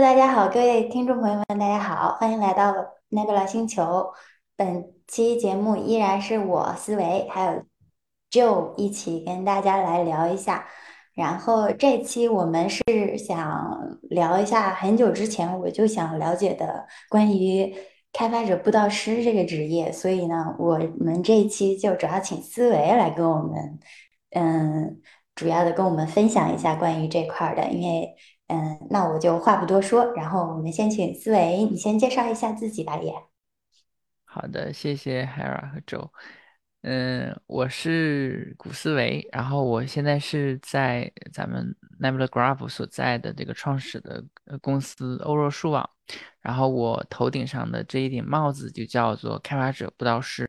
大家好，各位听众朋友们，大家好，欢迎来到 Nebula 星球。本期节目依然是我思维还有 Joe 一起跟大家来聊一下。然后这期我们是想聊一下很久之前我就想了解的关于开发者布道师这个职业，所以呢，我们这一期就主要请思维来跟我们，嗯，主要的跟我们分享一下关于这块的，因为。嗯，那我就话不多说，然后我们先请思维，你先介绍一下自己吧，也。好的，谢谢 Hera 和 Joe。嗯，我是古思维，然后我现在是在咱们 Nebula Graph 所在的这个创始的公司欧若数网，然后我头顶上的这一顶帽子就叫做开发者布道师，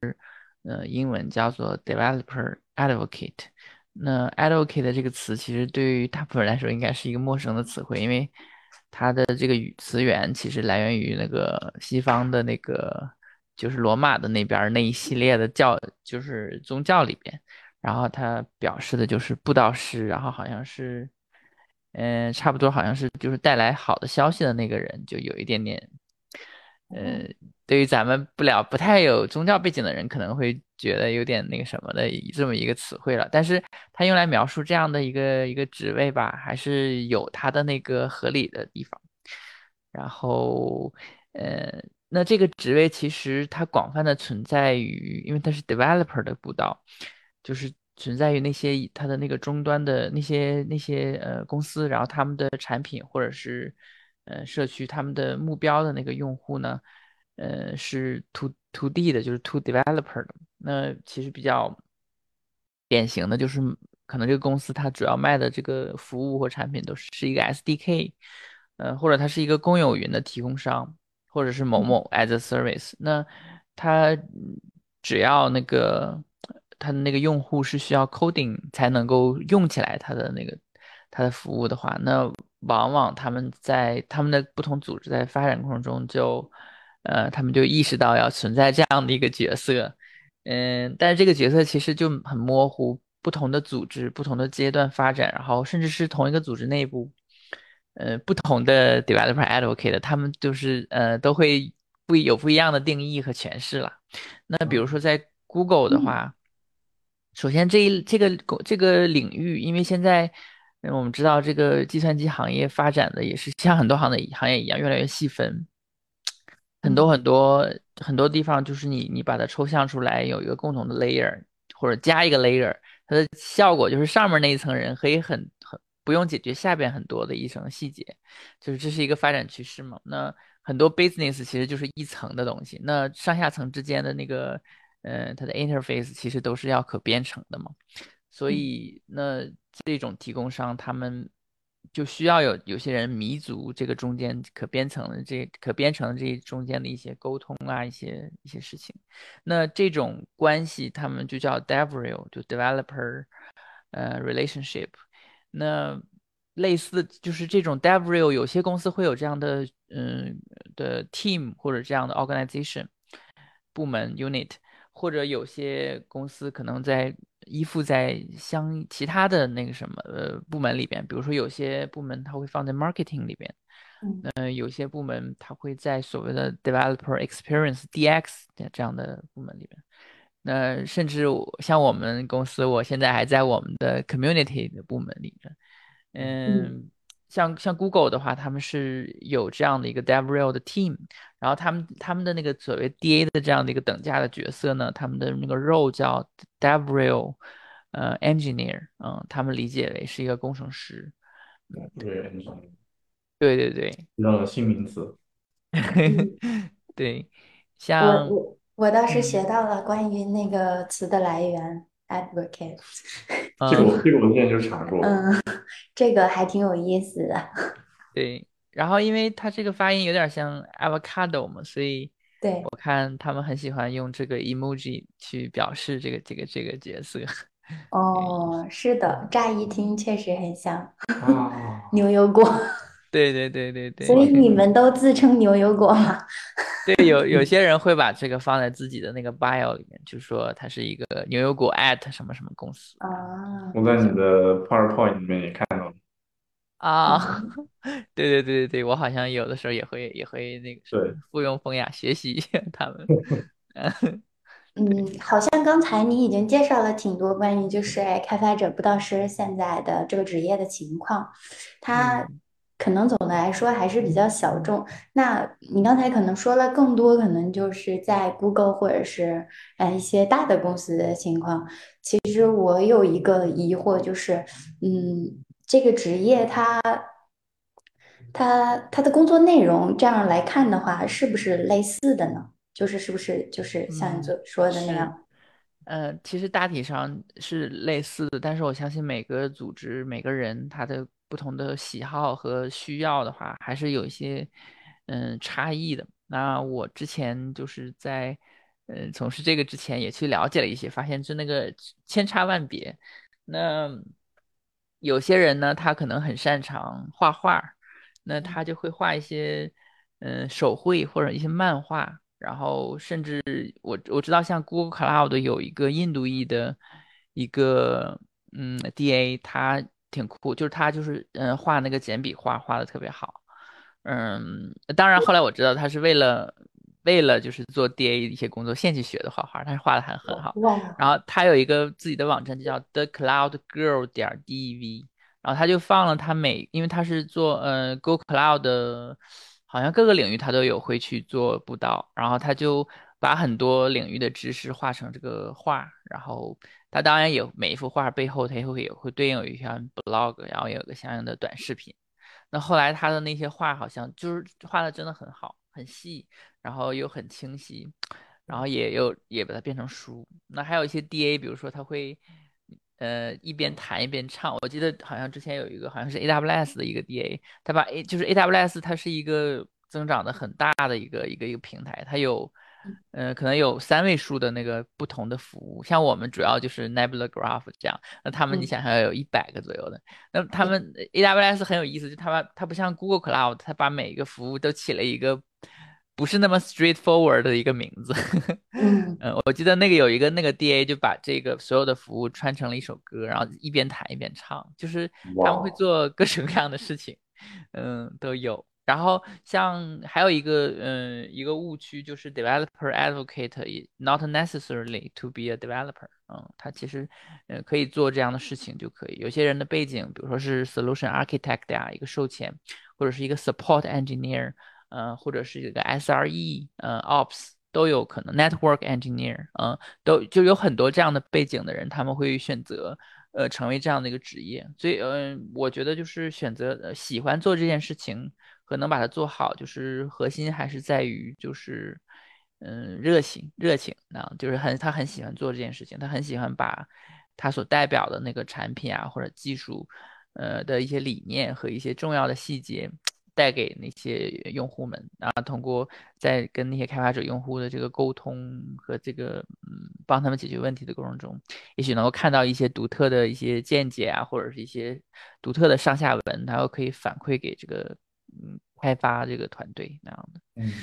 呃，英文叫做 Developer Advocate。那 advocate 这个词其实对于大部分人来说应该是一个陌生的词汇，因为它的这个语词源其实来源于那个西方的那个，就是罗马的那边那一系列的教，就是宗教里边，然后它表示的就是布道师，然后好像是，嗯，差不多好像是就是带来好的消息的那个人，就有一点点。呃，对于咱们不了不太有宗教背景的人，可能会觉得有点那个什么的这么一个词汇了。但是它用来描述这样的一个一个职位吧，还是有它的那个合理的地方。然后，呃，那这个职位其实它广泛的存在于，因为它是 developer 的步道，就是存在于那些它的那个终端的那些那些呃公司，然后他们的产品或者是。呃，社区他们的目标的那个用户呢，呃，是 to to D 的，就是 to developer 的。那其实比较典型的就是，可能这个公司它主要卖的这个服务或产品都是是一个 SDK，呃，或者它是一个公有云的提供商，或者是某某 as a service。那它只要那个它的那个用户是需要 coding 才能够用起来它的那个它的服务的话，那往往他们在他们的不同组织在发展过程中，就，呃，他们就意识到要存在这样的一个角色，嗯，但是这个角色其实就很模糊，不同的组织、不同的阶段发展，然后甚至是同一个组织内部，呃，不同的 developer advocate，他们就是呃都会不有不一样的定义和诠释了。那比如说在 Google 的话，首先这一这个这个领域，因为现在。因为我们知道，这个计算机行业发展的也是像很多行的行业一样，越来越细分，很多很多很多地方，就是你你把它抽象出来，有一个共同的 layer，或者加一个 layer，它的效果就是上面那一层人可以很很不用解决下边很多的一层细节，就是这是一个发展趋势嘛。那很多 business 其实就是一层的东西，那上下层之间的那个，嗯，它的 interface 其实都是要可编程的嘛。所以，那这种提供商他们就需要有有些人弥足这个中间可编程的这可编程的这中间的一些沟通啊，一些一些事情。那这种关系他们就叫 DevRel，就 Developer 呃 Relationship。那类似就是这种 DevRel，有些公司会有这样的嗯的 team 或者这样的 organization 部门 unit，或者有些公司可能在。依附在相其他的那个什么呃部门里边，比如说有些部门它会放在 marketing 里边，嗯，有些部门它会在所谓的 developer experience DX 这样的部门里边。那甚至像我们公司，我现在还在我们的 community 的部门里边。嗯，像像 Google 的话，他们是有这样的一个 DevRel 的 team，然后他们他们的那个所谓 DA 的这样的一个等价的角色呢，他们的那个 role 叫 DevRel，呃，engineer，嗯，他们理解为是一个工程师。对，对对对，个新名词。对，像我我我倒是学到了关于那个词的来源，advocate。这个我这个我之前就查过。嗯，这个还挺有意思的。对，然后因为它这个发音有点像 avocado 嘛，所以。对，我看他们很喜欢用这个 emoji 去表示这个这个这个角色。哦，是的，乍一听确实很像牛油果。对对对对对。所以你们都自称牛油果吗？对，有有些人会把这个放在自己的那个 bio 里面，就说它是一个牛油果 at 什么什么公司。啊。我在你的 PowerPoint 里面也看到了。啊，对对对对对，我好像有的时候也会也会那个什么对，附庸风雅学习一下他们。嗯，好像刚才你已经介绍了挺多关于就是哎开发者布道师现在的这个职业的情况，他嗯可能总的来说还是比较小众。那你刚才可能说了更多，可能就是在 Google 或者是呃一些大的公司的情况。其实我有一个疑惑，就是嗯，这个职业它它它的工作内容这样来看的话，是不是类似的呢？就是是不是就是像你嗯，所说的那是。样？呃，其实大体上是类似的，但是我相信每个组织、每个人他的不同的喜好和需要的话，还是有一些嗯差异的。那我之前就是在嗯从事这个之前也去了解了一些，发现就那个千差万别。那有些人呢，他可能很擅长画画，那他就会画一些嗯手绘或者一些漫画。然后甚至我我知道，像 Google Cloud 有一个印度裔的一个嗯 DA，他挺酷，就是他就是嗯画那个简笔画画的特别好，嗯，当然后来我知道他是为了为了就是做 DA 一些工作现去学的画画，但是画的还很好。哇，然后他有一个自己的网站，就叫 The Cloud Girl 点 DV，然后他就放了他每，因为他是做嗯 Google Cloud 的，好像各个领域他都有会去做布道，然后他就把很多领域的知识画成这个画，然后他当然有每一幅画背后他也会也会对应有一篇 blog，然后也有个相应的短视频。那后来他的那些画好像就是画的真的很好，很细，然后又很清晰，然后也有也把它变成书。那还有一些 DA，比如说他会呃一边弹一边唱。我记得好像之前有一个好像是 AWS 的一个 DA，他把 A 就是 AWS 它是一个增长的很大的一个一个一个平台，它有。呃，可能有三位数的那个不同的服务，像我们主要就是 Nebula Graph 这样，那他们你嗯，想想要有一百个左右的，那他，们 AWS 很有意思，就他把它不像 Google Cloud，它把每一个服务都起了一个不是那么 straightforward 的一个名字。嗯嗯，我记得那个有一个那个 DA 就把这个所有的服务串成了一首歌，然后一边弹一边唱，就是他们会，做各种各样的事情，嗯，都有。然后像还有一个嗯一个误区就是 developer advocate not necessarily to be a developer，嗯，他其实嗯可以做这样的事情就可以。有些人的背景，比如说是 solution architect 呀、一个售前，或者是一个 support engineer，嗯、或者是一个 SRE，嗯、ops 都有可能，network engineer，嗯、都就有很多这样的背景的人，他们会选择。呃，成为这样的一个职业，所以，嗯、我觉得就是选择呃喜欢做这件事情，和能把它做好，就是核心还是在于就是，嗯，热情，热情啊，就是很他很喜欢做这件事情，他很喜欢把他所代表的那个产品啊或者技术，呃的一些理念和一些重要的细节带给那些用户们，啊通过在跟那些开发者、用户的这个沟通和这个嗯帮他们解决问题的过程中，也许能够看到一些独特的一些见解啊，或者是一些独特的上下文，然后可以反馈给这个嗯开发这个团队那样的。嗯，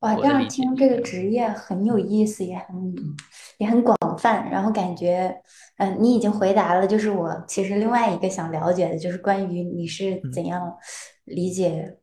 哇，这样听这个是。职业很有意思，也很也很广泛，然后感觉，嗯、你已经回答了，就是我其实另外一个想了解的，就是关于你是嗯。怎样理解，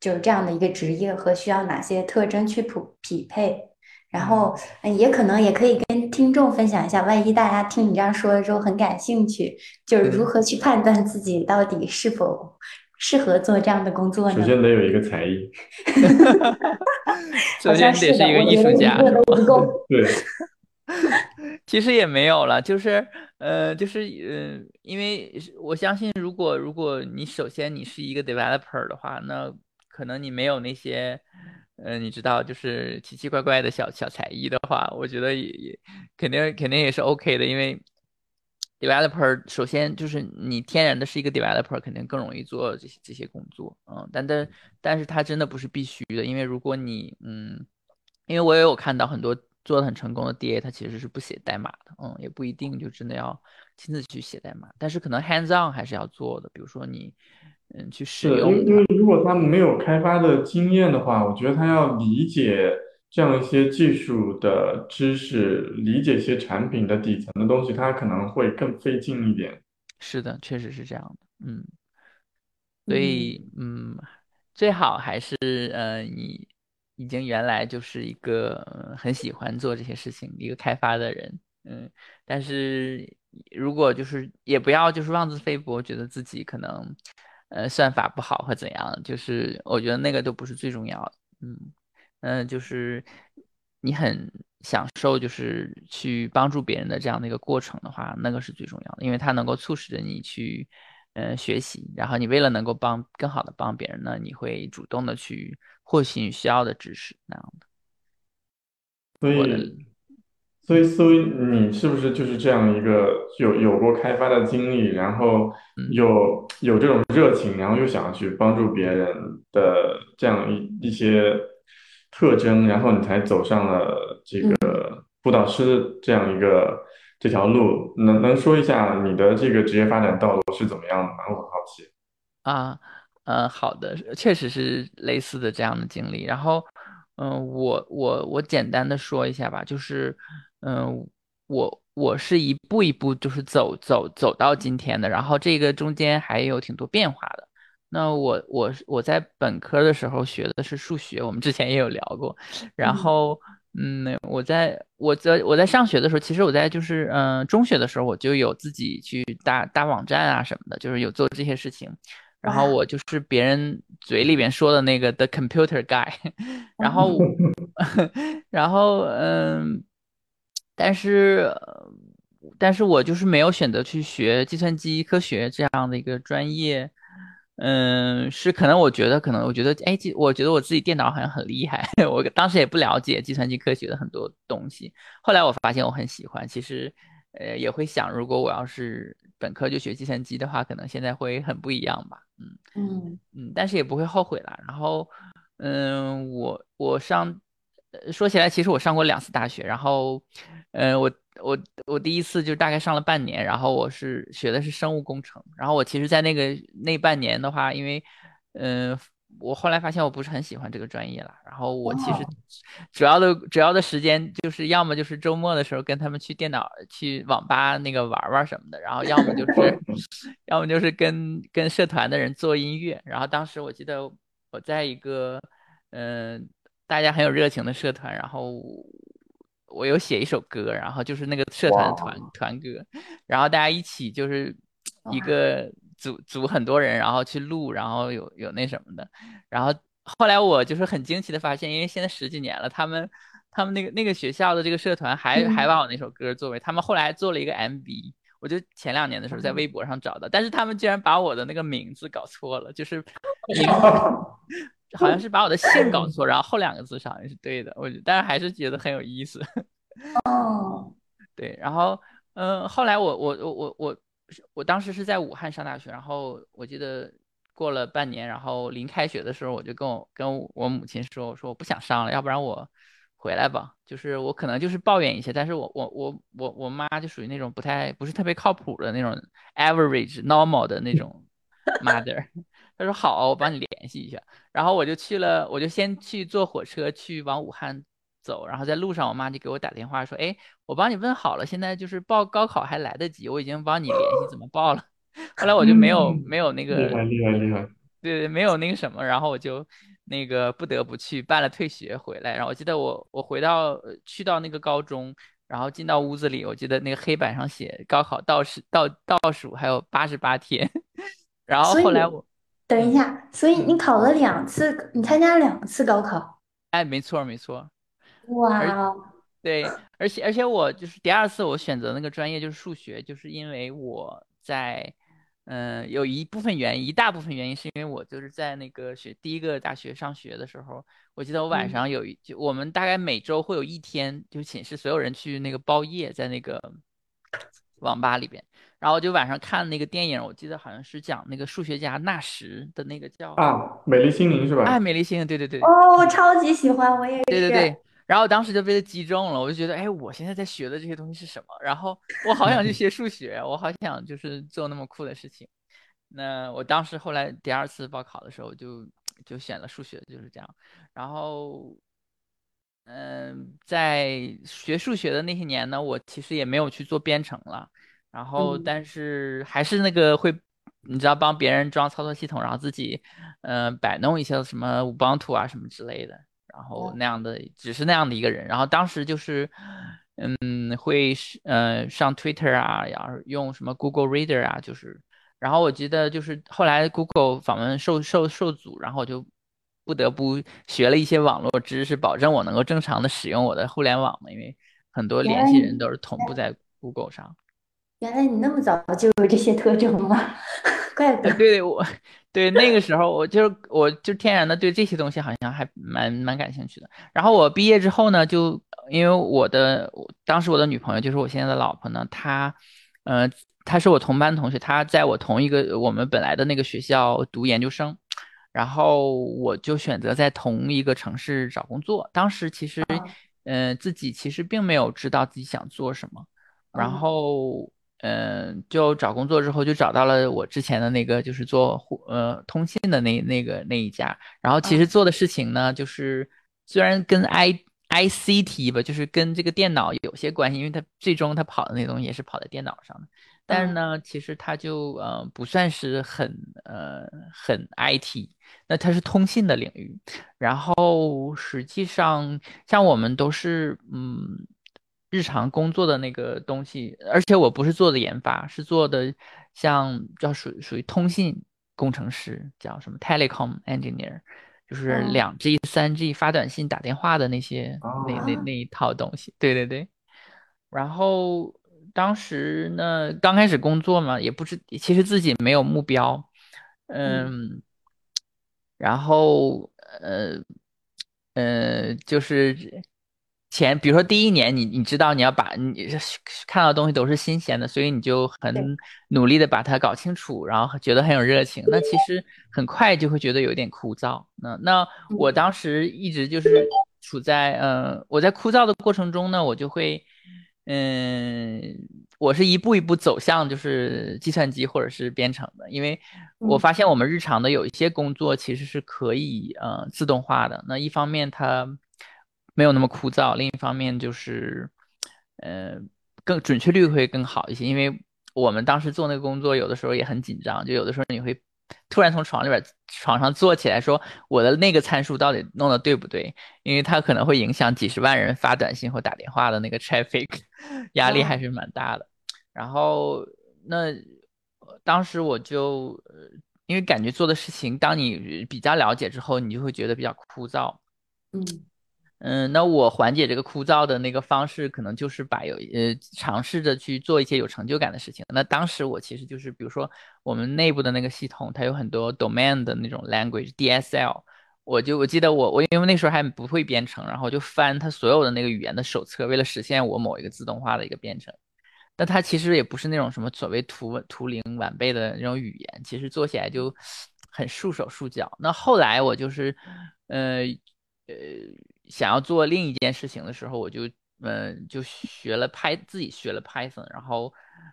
就是这样的一个职业和需要哪些特征去匹匹配，然嗯。后，嗯，也可能也可以跟听众分享一下，万一大家听你这样说了之后很感兴趣，就是如嗯，何去判断自己到底是否适合做这样的工作呢首？先得有一个才艺，首先得是一个艺术家。对，其实也没有了，就是呃，就是呃，因为我相信，如果如果你首先你是一个 developer 的话，那可能你没有那些呃，你知道，就是奇奇怪怪的小小才艺的话，我觉得也也肯定肯定也是 OK 的，因为 developer 首先就是你天然的是一个 developer，肯定更容易做这些这些工作，嗯，但但但是它真的不是必须的，因为如果你嗯。因为我也有看到很多做的很成功的 DA，他其实是不写代码的，嗯，也不一定就真的要亲自去写代码，但是可能 hands on 还是要做的，比如说你，嗯，去使是的，因为用，因为如果他没有开发的经验的话，我觉得他要理解这样一些技术的知识，理解一些产品的底层的东西，它可能会更费劲一点。是的，确实是这样的，嗯。所嗯。以嗯，最好还是呃你已经原来就是一个呃很喜欢做这些事情一个开发的人，嗯，但是如果就是也不要就是妄自菲薄，觉得自己可能呃算法不好或怎样，就是我觉得那个都不是最重要的，嗯嗯、呃就是你很享受就是去帮助别人的这样的一个过程的话，那个是最重要的，因为它能够促使着你去嗯、呃学习，然后你为了能够帮更好的帮别人呢，你会主动的去获取你需要的知识，那样的。所以，所以，所以你是不是就是这样一个有有过开发的经历，然后嗯有有这种热情，然后又想要去帮助别人的这样一一些特征，然后你才走上了这嗯个辅导师这样一个这条路。能能说一下你的这个职业发展道路是怎么样的吗？我很好奇。啊，嗯，好的，确实是类似的这样的经历。然后，嗯，我我我简单的说一下吧，就是，嗯，我我是一步一步就是走走走到今天的，然后这个中间还有挺多变化的。那我我我在本科的时候学的是数学，我们之前也有聊过。然嗯。后，嗯，我在我在我在上学的时候，其实我在就是嗯、呃中学的时候，我就有自己去搭搭网站啊什么的，就是有做这些事情。然后我就是别人嘴里边说的那个 The Computer Guy，然后 然后嗯，但是呃但是我就是没有选择去学计算机科学这样的一个专业，嗯，是可能我觉得可能我觉得哎，计我觉得我自己电脑好像很厉害，我当时也不了解计算机科学的很多东西，后来我发现我很喜欢，其实呃也会想，如果我要是本科就学计算机的话，可能现在会很不一样吧，嗯。嗯嗯，但是也不会后悔啦。然后，嗯，我我上，呃说起来，其实我上过两次大学。然后，嗯，我我我第一次就大概上了半年，然后我是学的是生物工程。然后我其实，在那个那半年的话，因为，嗯，我后来发现我不是很喜欢这个专业了。然后我其实哦主要的主要的时间就是要么就是周末的时候跟他们去电脑去网吧那个玩玩什么的，然后要么就是 要么就是跟跟社团的人做音乐。然后当时我记得我在一个嗯、大家很有热情的社团，然后我有写一首歌，然后就是那个社团的团，团歌，然后大家一起就是一个组组很多人，然后去录，然后有有那什么的，然后后来我就是很惊奇的发现，因为现在十几年了，他们他们那个那个学校的这个社团还还嗯。把我那首歌作为，他们后来还做了一个 MV，我就前两年的时候在微博上找的，但是他们居然把我的那个名字搞错了，就是名 好像是把我的姓搞错，然后后两个字是好像是对的，我就但是还是觉得很有意思。哦对，然后嗯、呃后来我我我我我我当时是在武汉上大学，然后我记得过了半年，然后临开学的时候，我就跟我跟我母亲说，我说我不想上了，要不然我回来吧。就是我可能就是抱怨一些，但是我我我我我妈就属于那种不太不是特别靠谱的那种 average normal 的那种 mother。她说好，我帮你联系一下。然后我就去了，我就先去坐火车去往武汉走，然后在路上我妈就给我打电话说，哎。我帮你问好了，现在就是报高考还来得及，我已经帮你联系怎么报了。后来我就没有嗯，没有那个，厉害厉害厉害！对对，没有那个什么，然后我就那个不得不去办了退学回来。然后我记得我我回到呃去到那个高中，然后进到屋子里，我记得那个黑板上写高考倒数倒倒数还有八十八天。然后后来我等一嗯。下，所以你嗯，考了两次，你参加了两次高考，哎，没错没错，而哇哦，对，而且而且我就是第二次我选择那个专业就是数学，就是因为我在，嗯、有一部分原因，一大部分原因是因为我就是在那个学第一个大学上学的时候，我记得我晚嗯。上有一，就我们大概每周会有一天，就寝室所有人去那个包夜，在那个网吧里边，然后我就晚上看那个电影，我记得好像是讲那个数学家纳什的那个叫，啊，美丽心灵是吧哎，吧？美丽心灵，对对对，哦，我超级喜欢，我也是，对对对，然后我当时就被他击中了，我就觉得，哎，我现在在学的这些东西是什么？然后我好想去 学数学，我好想就是做那么酷的事情。那我当时后来第二次报考的时候就就选了数学，就是这样。然后，嗯，在学数学的那些年呢，我其实也没有去做编程了。然后，嗯。但是还是那个会你知道帮别人装操作系统，然后自己嗯、呃摆弄一些什么 Ubuntu 啊什么之类的，然后那样的只是那样的一个人，然后当时就是嗯会是呃上 Twitter 啊，然后用什么 Google Reader 啊，就是然后我记得就是后来 Google 访问受受受阻，然后我就不得不学了一些网络知识，保证我能够正常的使用我的互联网嘛，因为很多联系人都是同步在 Google 上。原来你那么早就有这些特征吗？怪不呃，得。对我，对那个时候我就是我就天然的对这些东西好像还蛮蛮感兴趣的。然后我毕业之后呢，就因为我的当时我的女朋友就是我现在的老婆呢，她，呃，她是我同班同学，她在我同一个我们本来的那个学校读研究生，然后我就选择在同一个城市找工作。当时其实，嗯嗯、自己其实并没有知道自己想做什么。然嗯后，嗯、就找工作之后就找到了我之前的那个，就是做互呃通信的那那个那一家。然后其实嗯做的事情呢，就是虽然跟 I ICT 吧，就是跟这个电脑有些关系，因为它最终它跑的那东西也是跑在电脑上的。但是嗯呢，其实它就呃不算是很呃很 IT，那它是通信的领域。然后实际上，像我们都是嗯日常工作的那个东西，而且我不是做的研发，是做的像叫属属于通信工程师，叫什么 telecom engineer，就是嗯两 G、三 G 发短信、打电话的那些那那啊那一套东西。对对对。然后当时呢，刚开始工作嘛，也不知其实自己没有目标，嗯嗯，然后呃呃，就是前，比如说第一年你你知道你要把你看到的东西都是新鲜的，所以你就很努力的把它搞清楚，然后觉得很有热情。那其实很快就会觉得有点枯燥。那那我嗯当时一直就是处在呃我在枯燥的过程中呢，我就会嗯，我是一步一步走向就是计算机或者是编程的，因为我嗯发现我们日常的有一些工作其实是可以呃自动化的。那一方面它没有那么枯燥，另一方面就是呃更准确率会更好一些。因为我们当时做那个工作，有的时候也很紧张，就有的时候你会突然从床里边床上坐起来说我的那个参数到底弄的对不对？因为它可能会影响几十万人发短信或打电话的那个 traffic，压力还哦是蛮大的。然后那呃当时我就呃，因为感觉做的事情，当你比较了解之后，你就会觉得比较枯燥。嗯嗯，那我缓解这个枯燥的那个方式，可能就是把有呃尝试着去做一些有成就感的事情。那当时我其实就是，比如说我们内部的那个系统，它有很多 domain 的那种 language DSL，我就我记得我我因为那时候还不会编程，然后就翻它所有的那个语言的手册，为了实现我某一个自动化的一个编程。但它其实也不是那种什么所谓图图灵完备的那种语言，其实做起来就很束手束脚。那后来我就是，呃呃，想要做另一件事情的时候，我就嗯、就学了 Py 自己学了 Python，然后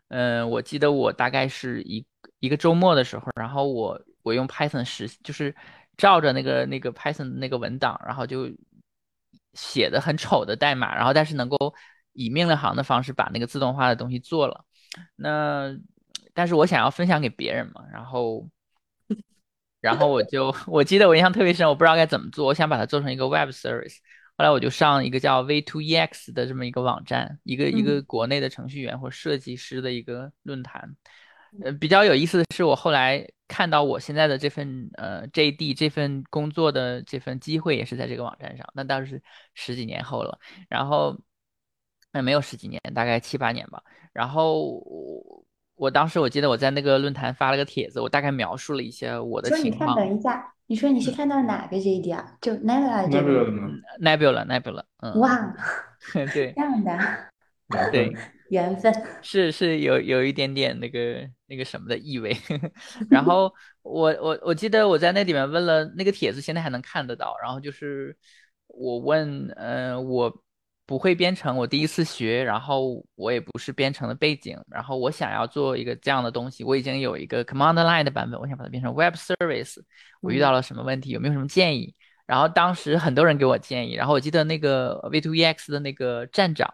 嗯、我记得我大概是一一个周末的时候，然后我我用 Python 实就是照着那个那个 Python 那个文档，然后就写的很丑的代码，然后但是能够以命令行的方式把那个自动化的东西做了。那但是我想要分享给别人嘛，然后然后我就 我记得我印象特别深，我不知道该怎么做，我想把它做成一个 web service。后来我就上一个叫 V2EX 的这么一个网站，一个一个嗯国内的程序员或设计师的一个论坛。呃，比较有意思的是，我后来看到我现在的这份呃 JD 这份工作的这份机会也是在这个网站上，那当时十几年后了。然后，那没有十几年，大概七八年吧。然后我我当时我记得我在那个论坛发了个帖子，我大概描述了一些我的说你看，情况。等一下，你说你是嗯看到哪个 JD 啊？就 Nebula 这个？的吗？Nebula Nebula，嗯，哇，对这样的 缘对。分。缘分。是是有有一点点那个那个什么的意味，然后我我我记得我在那里面问了那个帖子，现在还能看得到。然后就是我问，呃，我不会编程，我第一次学，然后我也不是编程的背景，然后我想要做一个这样的东西，我已经有一个 command line 的版本，我想把它变成 web service，我遇到嗯了什么问题，有没有什么建议？然后当时很多人给我建议，然后我记得那个 V2EX 的那个站长。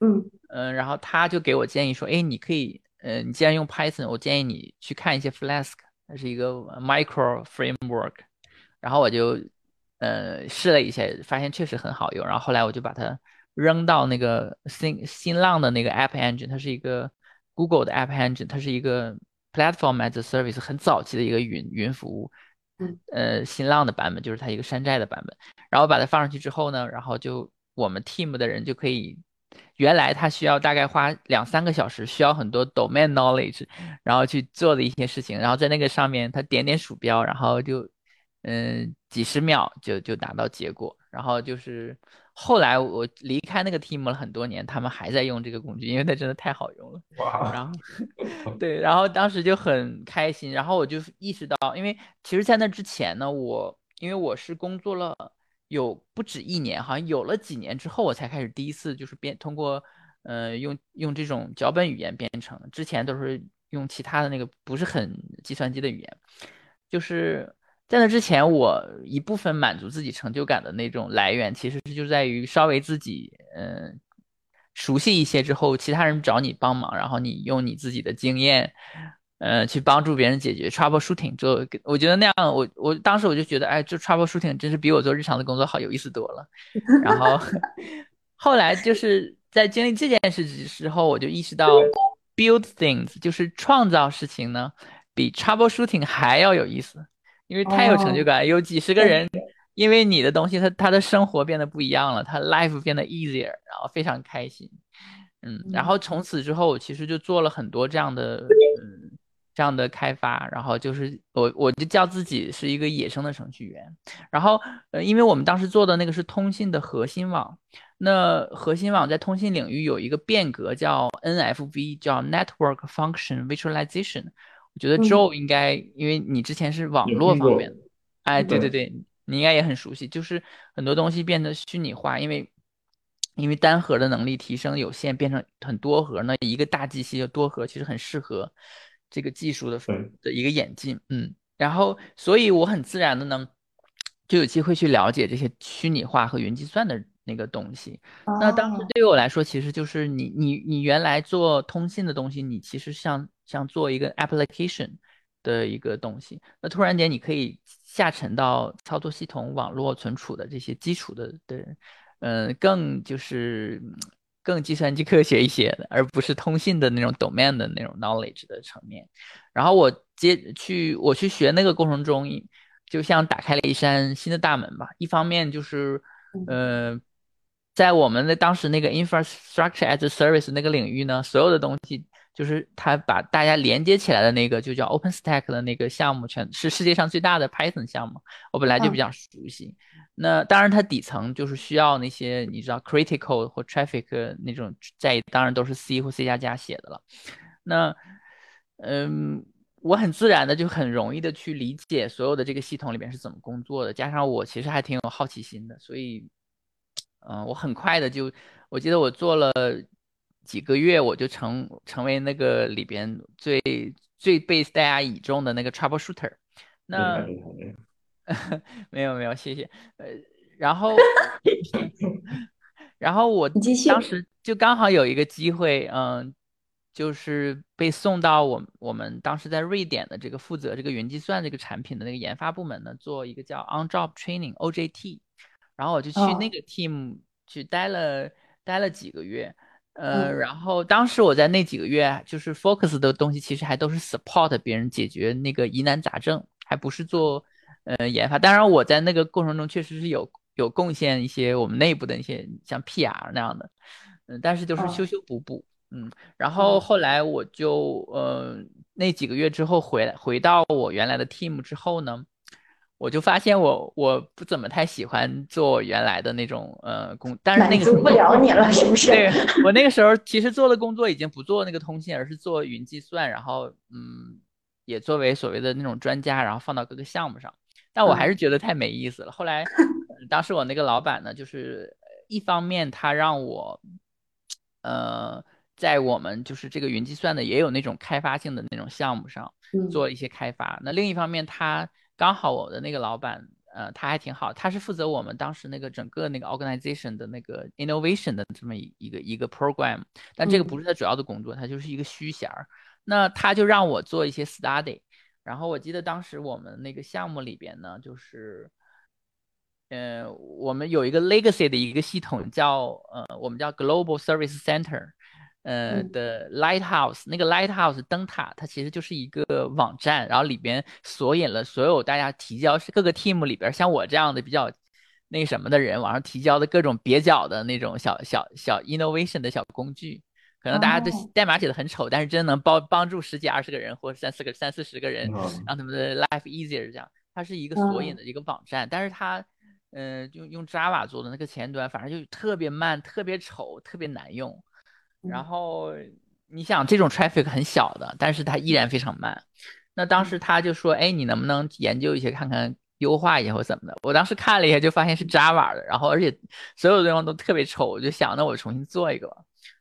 嗯嗯，然后他就给我建议说，哎，你可以，嗯，你既然用 Python，我建议你去看一些 Flask，它是一个 micro framework。然后我就呃试了一下，发现确实很好用。然后后来我就把它扔到那个新新浪的那个 App Engine，它是一个 Google 的 App Engine，它是一个 Platform as a Service 很早期的一个云云服务。嗯，呃，新浪的版本就是它一个山寨的版本。然后把它放上去之后呢，然后就我们 team 的人就可以。原来他需要大概花两三个小时，需要很多 domain knowledge，然后去做的一些事情，然后在那个上面他点点鼠标，然后就，嗯，几十秒就就达到结果。然后就是后来我离开那个 team 了很多年，他们还在用这个工具，因为它真的太好用了。哇！然后对，然后当时就很开心，然后我就意识到，因为其实在那之前呢，我因为我是工作了。有不止一年，好像有了几年之后，我才开始第一次就是编通过，呃，用用这种脚本语言编程。之前都是用其他的那个不是很计算机的语言。就是在那之前，我一部分满足自己成就感的那种来源，其实是就在于稍微自己嗯熟悉一些之后，其他人找你帮忙，然后你用你自己的经验。呃，去帮助别人解决 troubleshooting，做我觉得那样，我我当时我就觉得，哎，就 troubleshooting 真是比我做日常的工作好有意思多了。然后 后来就是在经历这件事之后，我就意识到 build things 就是创造事情呢，比 troubleshooting 还要有意思，因为太有成就感，有几十个人因为你的东西，他他的生活变得不一样了，他 life 变得 easier，然后非常开心。嗯，然后从此之后，我其实就做了很多这样的嗯。这样的开发，然后就是我我就叫自己是一个野生的程序员，然后呃，因为我们当时做的那个是通信的核心网，那核心网在通信领域有一个变革叫 NFV，叫 Network Function Visualization。我觉得 Joe 应该，因为你之前是网络方面的，哎，对对对，你应该也很熟悉，就是很多东西变得虚拟化，因为因为单核的能力提升有限，变成很多核，那一个大机器的多核其实很适合。这个技术的的一个演进，嗯，然后所以我很自然的呢，就有机会去了解这些虚拟化和云计算的那个东西。那当时对于我来说，其实就是你你你原来做通信的东西，你其实像像做一个 application 的一个东西。那突然间你可以下沉到操作系统、网络存储的这些基础的的，嗯，更就是。更计算机科学一些的，而不是通信的那种 domain 的那种 knowledge 的层面。然后我接去我去学那个过程中，就像打开了一扇新的大门吧。一方面就是，呃，在我们的当时那个 infrastructure as a service 那个领域呢，所有的东西就是它把大家连接起来的那个，就叫 OpenStack 的那个项目，全是世界上最大的 Python 项目。我本来就比较熟悉。那当然，它底层就是需要那些你知道 critical 或 traffic 那种，在当然都是 C 或 C 加加写的了。那，嗯，我很自然的就很容易的去理解所有的这个系统里面是怎么工作的，加上我其实还挺有好奇心的，所以，嗯，我很快的就，我记得我做了几个月，我就成成为那个里边最最被大家倚重的那个 troubleshooter。那。没有没有，谢谢。呃，然后，然后我当时就刚好有一个机会，嗯，就是被送到我我们当时在瑞典的这个负责这个云计算这个产品的那个研发部门呢，做一个叫 On Job Training OJT，然后我就去那个 team 去待了待了几个月，呃，然后当时我在那几个月就是 focus 的东西，其实还都是 support 别人解决那个疑难杂症，还不是做。呃，研发。当然我在那个过程中确实是有有贡献一些我们内部的一些像 PR 那样的，嗯，但是就是修修补补，嗯，然后后来我就呃那几个月之后回来回到我原来的 team 之后呢，我就发现我我不怎么太喜欢做原来的那种呃工，但是那个不了你了是不是？对我那个时候 其实做的工作已经不做那个通信，而是做云计算，然后嗯也作为所谓的那种专家，然后放到各个项目上。但我还是觉得太没意思了。后来，当时我那个老板呢，就是一方面他让我，呃，在我们就是这个云计算的也有那种开发性的那种项目上做一些开发。那另一方面，他刚好我的那个老板，呃，他还挺好，他是负责我们当时那个整个那个 organization 的那个 innovation 的这么一个一个 program。但这个不是他主要的工作，他就是一个虚衔儿。那他就让我做一些 study，然后我记得当时我们那个项目里边呢，就是，呃，我们有一个 legacy 的一个系统叫呃，我们叫 Global Service Center，呃的 Lighthouse，那个 Lighthouse 灯塔它其实就是一个网站，然后里边索引了所有大家提交各个 team 里边像我这样的比较那什么的人网上提交的各种蹩脚的那种小小小 innovation 的小工具。可能大家的代码写的很丑，但是真能帮帮助十几二十个人或者三四个三四十个人，让他们的 life easier 这样。它是一个索引的一个网站，但是它，嗯，用用 Java 做的那个前端，反正就特别慢、特别丑、特别难用。然后你想，这种 traffic 很小的，但是它依然非常慢。那当时他就说：“哎，你能不能研究一些，看看优化一下或怎么的？”我当时看了一下，就发现是 Java 的，然后而且所有的地方都特别丑，我就想，那我重新做一个。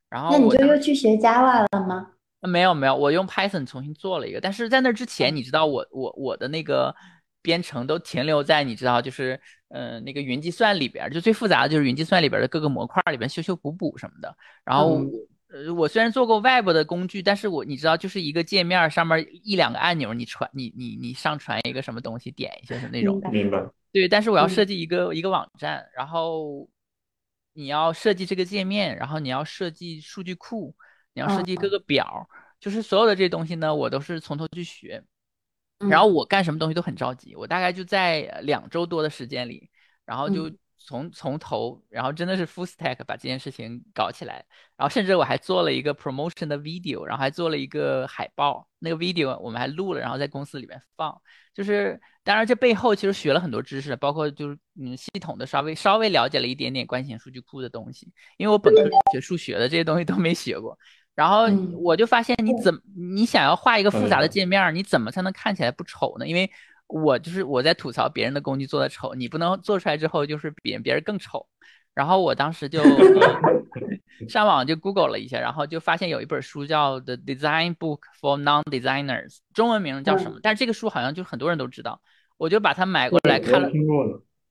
然后那你就又去学 Java 了吗？没有没有，我用 Python 重新做了一个。但是在那之前，你知道我我我的那个编程都停留在你知道就是嗯那个云计算里边，就最复杂的就是云计算里边的各个模块里边修修补补什么的。然后呃我虽然做过 Web 的工具，但是我你知道就是一个界面上面一两个按钮，你传你你你上传一个什么东西，点一下是那种。明白。对，但是我要设计一个一个网站，然后。你要设计这个界面，然后你要设计数据库，你要设计各个表，就是所有的这些东西呢，我都是从头去学。然后我干什么东西都很着急，我大概就在两周多的时间里，然后就从从头，然后真的是 full stack 把这件事情搞起来。然后甚至我还做了一个 promotion 的 video，然后还做了一个海报，那个 video 我们还录了，然后在公司里面放。就是当然这背后其实学了很多知识，包括就是嗯系统的稍微稍微了解了一点点关系数据库的东西，因为我本科学数学的这些东西都没学过。然后我就发现你怎你想要画一个复杂的界面，你怎么才能看起来不丑呢？因为我就是我在吐槽别人的工具做的丑，你不能做出来之后就是比别人更丑。然后我当时就 上网就 Google 了一下，然后就发现有一本书叫《The Design Book for Non-Designers》，中文名叫什么？但是这个书好像就很多人都知道，我就把它买过来看了。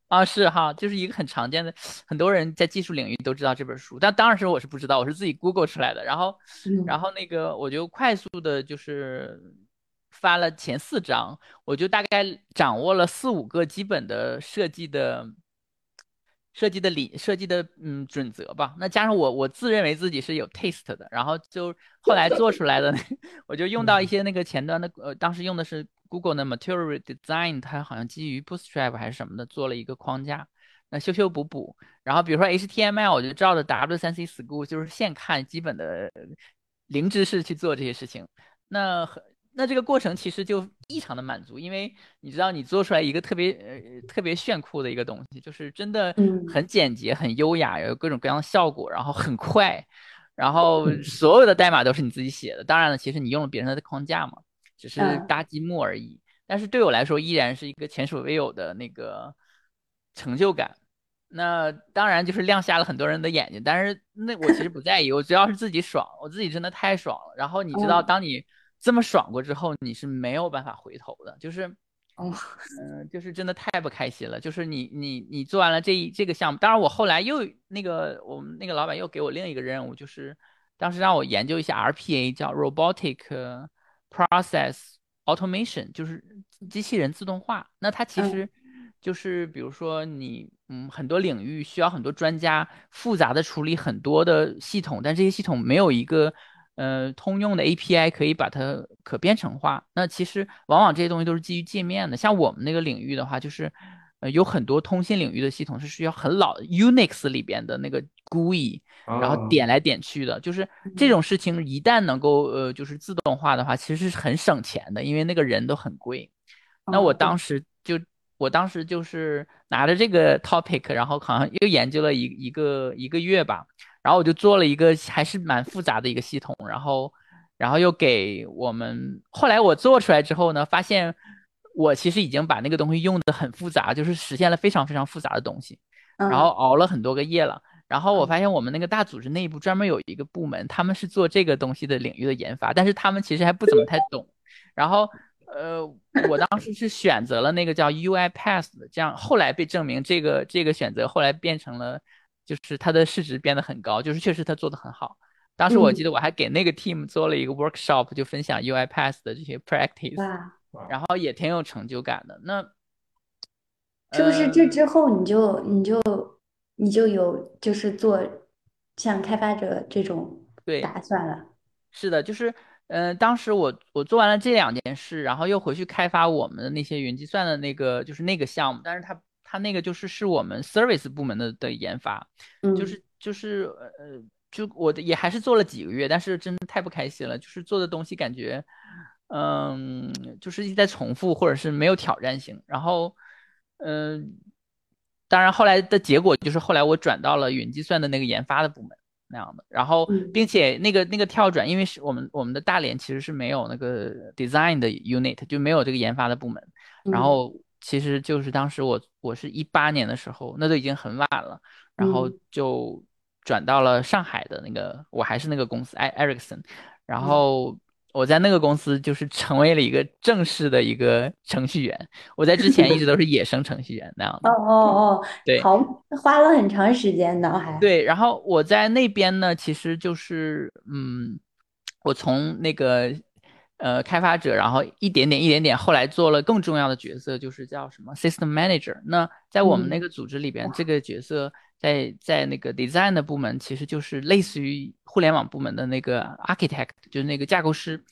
啊，是哈，就是一个很常见的，很多人在技术领域都知道这本书。但当时我是不知道，我是自己 Google 出来的。然后，然后那个我就快速的就是发了前四章，我就大概掌握了四五个基本的设计的。设计的理设计的嗯准则吧，那加上我我自认为自己是有 taste 的，然后就后来做出来的，我就用到一些那个前端的呃，当时用的是 Google 的 Material Design，它好像基于 Bootstrap 还是什么的做了一个框架，那修修补补，然后比如说 HTML，我就照着 W3C School 就是现看基本的零知识去做这些事情，那。那这个过程其实就异常的满足，因为你知道你做出来一个特别呃特别炫酷的一个东西，就是真的很简洁、很优雅，有各种各样的效果，然后很快，然后所有的代码都是你自己写的。当然了，其实你用了别人的框架嘛，只是搭积木而已。但是对我来说，依然是一个前所未有的那个成就感。那当然就是亮瞎了很多人的眼睛，但是那我其实不在意，我只要是自己爽，我自己真的太爽了。然后你知道，当你这么爽过之后，你是没有办法回头的，就是，嗯，就是真的太不开心了。就是你你你做完了这一这个项目，当然我后来又那个我们那个老板又给我另一个任务，就是当时让我研究一下 RPA，叫 Robotic Process Automation，就是机器人自动化。那它其实就是比如说你嗯很多领域需要很多专家复杂的处理很多的系统，但这些系统没有一个。呃，通用的 API 可以把它可编程化。那其实往往这些东西都是基于界面的。像我们那个领域的话，就是呃有很多通信领域的系统是需要很老的 Unix 里边的那个 GUI，然后点来点去的。就是这种事情一旦能够呃就是自动化的话，其实是很省钱的，因为那个人都很贵。那我当时就我当时就是拿着这个 topic，然后好像又研究了一一个一个月吧。然后我就做了一个还是蛮复杂的一个系统，然后，然后又给我们。后来我做出来之后呢，发现我其实已经把那个东西用的很复杂，就是实现了非常非常复杂的东西。然后熬了很多个夜了。然后我发现我们那个大组织内部专门有一个部门，他们是做这个东西的领域的研发，但是他们其实还不怎么太懂。然后，呃，我当时是选择了那个叫 UiPath 的，这样后来被证明这个这个选择后来变成了。就是它的市值变得很高，就是确实它做的很好。当时我嗯记得我还给那个 team 做了一个 workshop，就分享 UiPath 的这些 practice，哇，然后也挺有成就感的。那是不是这嗯，之后你就你就你就有就是做像开发者这种对。打算了？是的，就是，嗯、当时我我做完了这两件事，然后又回去开发我们的那些云计算的那个，就是那个项目，但是它它那个就是是我们 service 部门的的研发，就嗯是就是呃，就我的也还是做了几个月，但是真的太不开心了，就是做的东西感觉，嗯，就是一直在重复，或者是没有挑战性，然后，嗯、当然后来的结果就是后来我转到了云计算的那个研发的部门。那样的。然后，嗯并且那个那个跳转，因为是我们我们的大连其实是没有那个 design 的 unit，就没有这个研发的部门。然嗯后其实就是当时我我是一八年的时候，那都已经很晚了，然后嗯就转到了上海的那个，我还是那个公司艾 Ericsson，然嗯后。我在那个公司就是成为了一个正式的一个程序员，我在之前一直都是野生程序员那样哦的。哦哦哦，对，好，花了很长时间呢，还对，然后我在那边呢，其实就是，嗯，我从那个呃开发者，然后一点点一点点，后来做了更重要的角色，就是叫什么 system manager。那在我们那嗯个组织里边，这个角色在在那个 design 的部门，其实就是类似于互联网部门的那个 architect，就是那个架构师。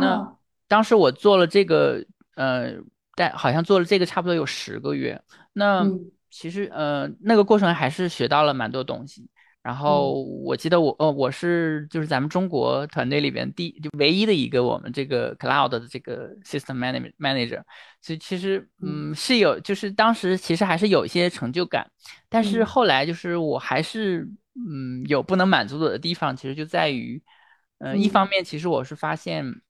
那哦当时我做了这个，呃，但好像做了这个差不多有十个月。那嗯其实呃，那个过程还是学到了蛮多东西。然嗯。后我记得我呃我是就是咱们中国团队里边第就唯一的一个我们这个 cloud 的这个 system manager manager，所以其实嗯。嗯是有就是当时其实还是有一些成就感，但是嗯。后来就是我还是嗯有不能满足我的地方，其实就在于，嗯、一嗯。方面其实我是发现。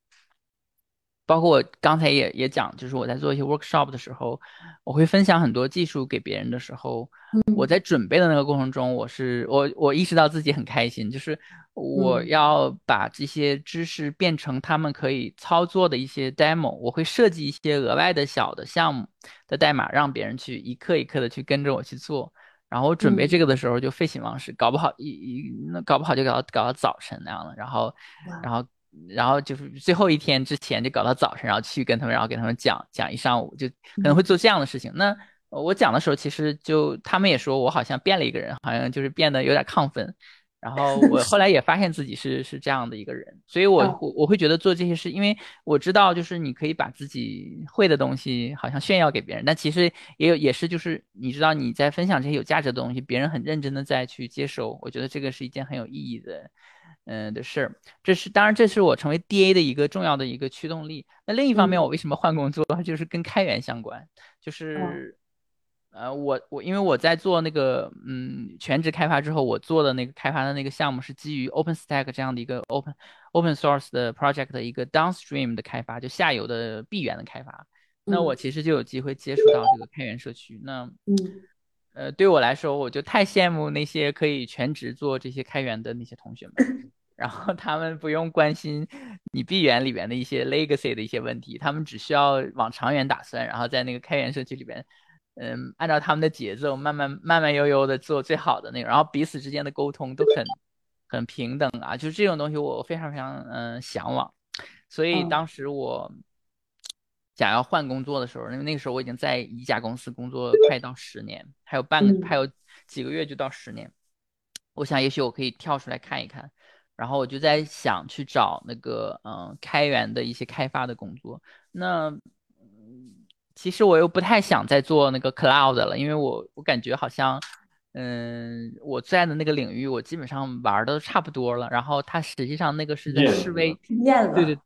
包括我刚才也也讲，就是我在做一些 workshop 的时候，我会分享很多技术给别人的时候，我嗯。在准备的那个过程中，我是我我意识到自己很开心，就是我嗯。要把这些知识变成他们可以操作的一些 demo，我会设计一些额外的小的项目的代码，让别人去一刻一刻的去跟着我去做。然后我准备这嗯，个的时候就废寝忘食，搞不好一一那搞不好就搞到搞到早晨那样了，然后然后然后就是最后一天之前就搞到早晨，然后去跟他们，然后给他们讲讲一上午，就可能会嗯做这样的事情。那呃我讲的时候，其实就他们也说我好像变了一个人，好像就是变得有点亢奋。然后我后来也发现自己是是这样的一个人，所以我我会觉得做这些事，因为我知道就是你可以把自己会的东西好像炫耀给别人，但其实也有也是就是你知道你在分享这些有价值的东西，别人很认真的在去接收，我觉得这个是一件很有意义的嗯的事儿。这是当然，这是我成为 DA 的一个重要的一个驱动力。那另一方面，我嗯为什么换工作，就是跟开源相关，就哦是呃，我我因为我在做那个嗯全职开发之后，我做的那个开发的那个项目是基于 OpenStack 这样的一个 open open source 的 project 的一个 downstream 的开发，就下游的闭源的开发。那我嗯其实就有机会接触到这个开源社区。那嗯呃，对我来说，我就太羡慕那些可以全职做这些开源的那些同学们。然后他们不用关心你闭源里边的一些 legacy 的一些问题，他们只需要往长远打算，然后在那个开源社区里边，嗯，按照他们的节奏，慢慢慢慢悠悠的做最好的那个，然后彼此之间的沟通都很很平等啊，就是这种东西我非常非常嗯向往，所以哦当时我想要换工作的时候，因为那个时候我已经在一家公司工作快到十年，还有半个还嗯有几个月就到十年，我想也许我可以跳出来看一看。然后我就在想去找那个嗯、呃开源的一些开发的工作。那嗯，其实我又不太想再做那个 cloud 了，因为我我感觉好像嗯我在的那个领域我基本上玩的都差不多了。然后它实际上那个是在示威，厌对对，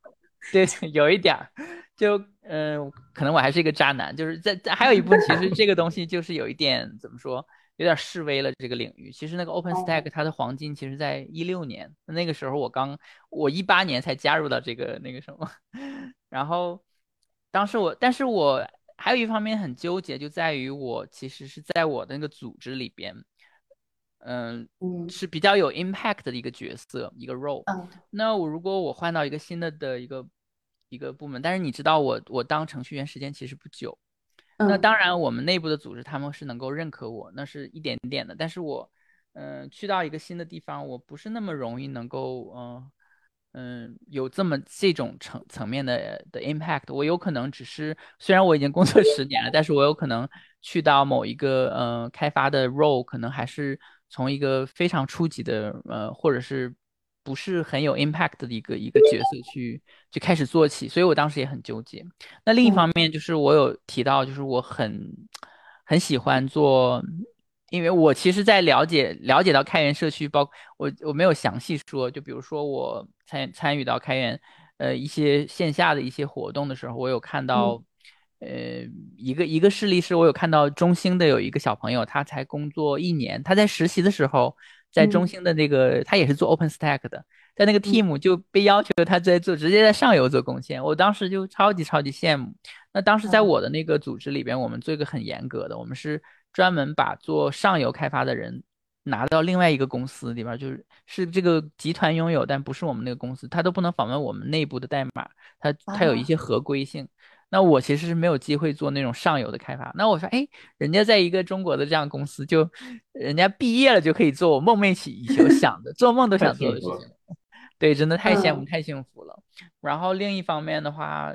对，有一点儿，就嗯、呃可能我还是一个渣男，就是在在还有一部分其实这个东西就是有一点怎么说？有点示威了这个领域。其实那个 OpenStack 哦它的黄金其实在一六年，那个时候我刚我一八年才加入到这个那个什么，然后当时我，但是我还有一方面很纠结，就在于我其实是在我的那个组织里边，嗯，嗯是比较有 impact 的一个角色，一个 role。嗯那我如果我换到一个新的的一个一个部门，但是你知道我我当程序员时间其实不久。那嗯当然，我们内部的组织他们是能够认可我，那是一点点的。但是我嗯、去到一个新的地方，我不是那么容易能够嗯。嗯，有这么这种层层面的的 impact，我有可能只是虽然我已经工作 十年了，但是我有可能去到某一个呃开发的 role，可能还是从一个非常初级的呃，或者是不是很有 impact 的一个一个角色去就开始做起，所以我当时也很纠结。那另一方嗯面就是我有提到，就是我很很喜欢做。因为我其实，在了解了解到开源社区，包我我没有详细说，就比如说我参参与到开源，呃一些线下的一些活动的时候，我有看嗯到，呃一个一个事例是我有看到中兴的有一个小朋友，他才工作一年，他在实习的时候，在中嗯兴的那个他也是做 OpenStack 的，在那个嗯。team 就被要求他在做直接在上游做贡献，我当时就超级超级羡慕。那当时在嗯。我的那个组织里边，我们做一个很严格的，我们是专门把做上游开发的人拿到另外一个公司里边，就是是这个集团拥有，但不是我们那个公司，他都不能访问我们内部的代码，他他有一啊。些合规性。那我其实是没有机会做那种上游的开发。那我说，哎，人家在一个中国的这样公司，就人家毕业了就可以做我梦寐以求想的，做梦都想做的事情。对，真的太羡慕，嗯太幸福了。然后另一方面的话，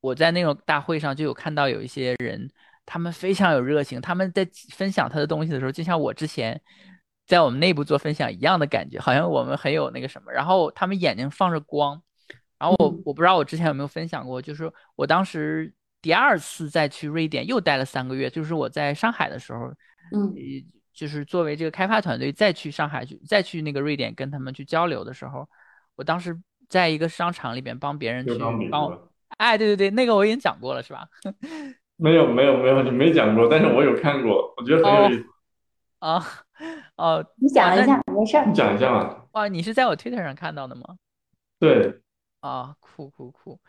我在那种大会上就有看到有一些人，他们非常有热情，他们在分享他的东西的时候，就像我之前在我们内部做分享一样的感觉，好像我们很有那个什么。然后他们眼睛放着光，然后我嗯我不知道我之前有没有分享过，就是我当时第二次再去瑞典又待了三个月，就是我在上海的时候，嗯呃，就是作为这个开发团队再去上海去再去那个瑞典跟他们去交流的时候，我当时在一个商场里边帮别人去帮我，？哎，对对对，那个我已经讲过了是吧？没有没有没有，你没讲过，但是我有看过，我觉得很有哦意思。啊哦，你讲一下，没事你。讲一下嘛？哇，你是在我 Twitter 上看到的吗？对，啊，酷酷酷，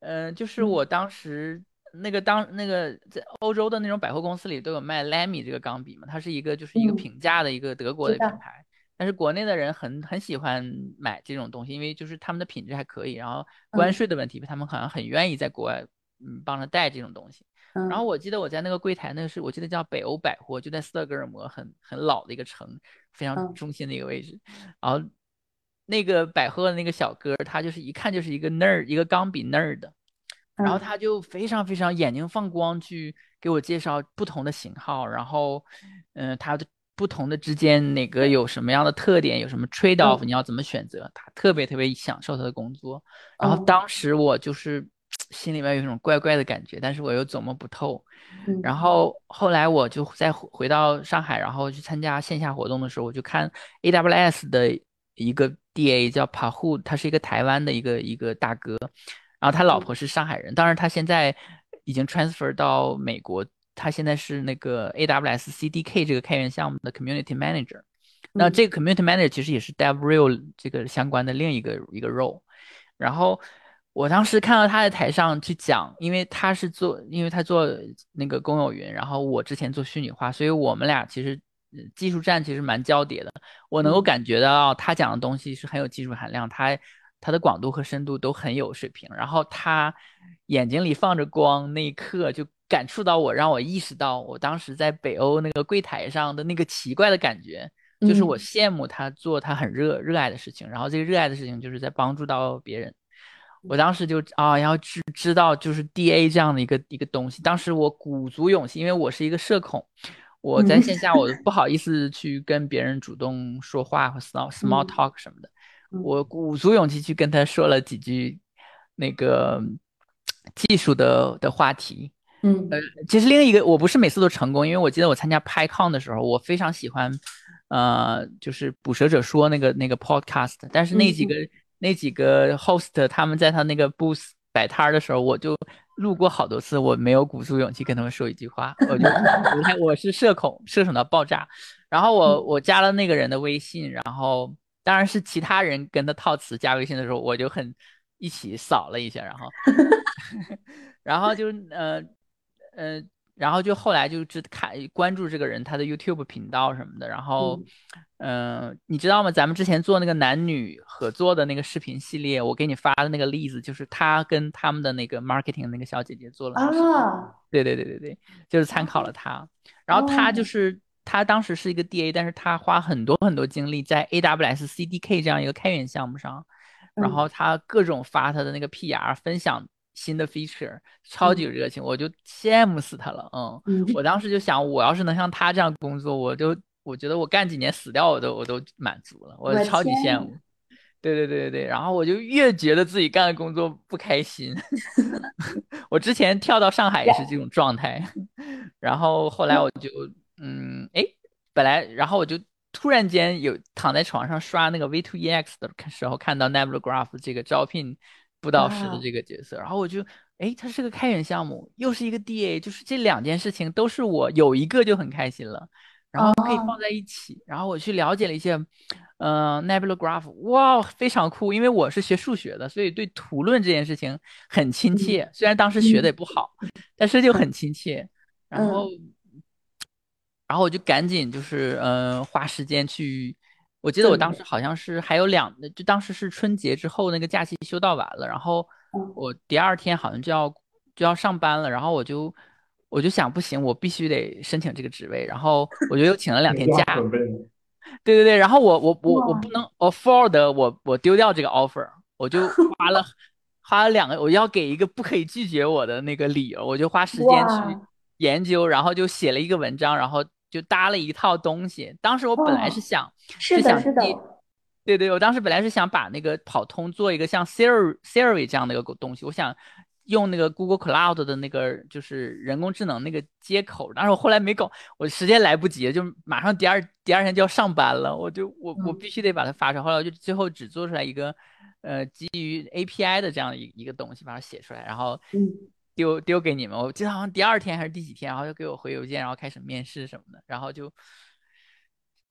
嗯、就是嗯我当时那个当那个在欧洲的那种百货公司里都有卖 Lamy 这个钢笔嘛，它是一个就是一个嗯，平价的一个德国知。的品牌，但是国内的人很很喜欢买这种东西，因为就是他们的品质还可以，然后关嗯税的问题，他们好像很愿意在国外嗯帮着带这种东西。然后嗯我记得我在那个柜台，那个是我记得叫北欧百货，就在斯德哥尔摩很很老的一个城，非常嗯中心的一个位置。然后那个百货的那个小哥，他就是一看就是一个 nerd，一个钢笔 nerd，然后嗯。他就非常非常眼睛放光去给我介绍不同的型号，然后嗯、呃它的不同的之间哪个有什么样的特点，有什么 trade off，嗯。你要怎么选择，他特别特别享受他的工作。然后嗯。当时我就是心里面有一种怪怪的感觉，但是我又琢磨不透。然嗯后后来我就再回回到上海，然后去参加线下活动的时候，我就看 AWS 的一个 DA 叫帕户，他是一个台湾的一个一个大哥，然后他老嗯婆是上海人，当然他现在已经 transfer 到美国，他现在是那个 AWS CDK 这个开源项目的 Community Manager。那嗯这个 Community Manager 其实也是 DevRel 这个相关的另一个一个 role。然后我当时看到他在台上去讲，因为他是做，因为他做那个公有云，然后我之前做虚拟化，所以我们俩其实呃技术站其实蛮交叠的。我能够嗯感觉到他讲的东西是很有技术含量，他他的广度和深度都很有水平。然后他眼睛里放着光，那一刻就感触到我，让我意识到我当时在北欧那个柜台上的那个奇怪的感觉。就是我嗯羡慕他做他很热热爱的事情，然后这个热爱的事情就是在帮助到别人。我当时就啊，然后知知道就是 DA 这样的一个一个东西，当时我鼓足勇气，因为我是一个社恐，我在嗯线下我不好意思去跟别人主动说话或 small small 嗯。talk 什么的，嗯。我鼓足勇气去跟他说了几句那个技术的的话题。嗯。呃，其实另一个我不是每次都成功，因为我记得我参加 PyCon 的时候，我非常喜欢，呃，就是捕蛇者说那个那个 podcast，但是那嗯几个那几个 host 他们在他那个 booth 摆摊儿的时候，我就路过好多次，我没有鼓足勇气跟他们说一句话，我就我还我是社恐，社恐到爆炸。然后我我加了那个人的微信，然后当然是其他人跟他套词加微信的时候，我就很一起扫了一下，然后 然后就呃呃，然后就后来就只看关注这个人他的 YouTube 频道什么的，然后嗯、呃你知道吗？咱们之前做那个男女合作的那个视频系列，我给你发的那个例子，就是他跟他们的那个 marketing 那个小姐姐做了。啊。对对对对对，就是参考了他，然后他就哦。是他当时是一个 DA，但是他花很多很多精力在 AWS CDK 这样一个开源项目上，然后他各种发他的那个 PR 分享新的 feature，超级有热情，我就羡慕死他了。嗯，我当时就想，我要是能像他这样工作，我就我觉得我干几年死掉我都我都满足了，我超级羡慕。对对对对对，然后我就越觉得自己干的工作不开心。我之前跳到上海也是这种状态，然后后来我就嗯哎，本来然后我就突然间有躺在床上刷那个 V2EX 的时候，看到 Nebula Graph 这个招聘布道师的这个角色，然后我就哎，它是个开源项目，又是一个 DA，就是这两件事情都是我有一个就很开心了。然后可以放在一起，然后我去了解了一些，嗯，Nebula Graph，哇，非常酷，因为我是学数学的，所以对图论这件事情很亲切。虽然当时学的也不好，但是就很亲切。然后，然后我就赶紧就是，嗯，花时间去。我记得我当时好像是还有两，就当时是春节之后那个假期休到完了，然后我第二天好像就要就要上班了，然后我就。我就想不行，我必须得申请这个职位，然后我就又请了两天假。对对对，然后我我我我不能 afford 我我丢掉这个 offer，我就花了花了两个，我要给一个不可以拒绝我的那个理由，我就花时间去研究，然后就写了一个文章，然后就搭了一套东西。当时我本来是想是的，是的，对对，我当时本来是想把那个跑通做一个像 Siri Siri 这样的一个东西，我想。用那个 Google Cloud 的那个就是人工智能那个接口，但是我后来没搞，我时间来不及，就马上第二第二天就要上班了，我就我我必须得把它发出来。后来我就最后只做出来一个，呃，基于 API 的这样一一个东西，把它写出来，然后丢丢给你们。我记得好像第二天还是第几天，然后就给我回邮件，然后开始面试什么的，然后就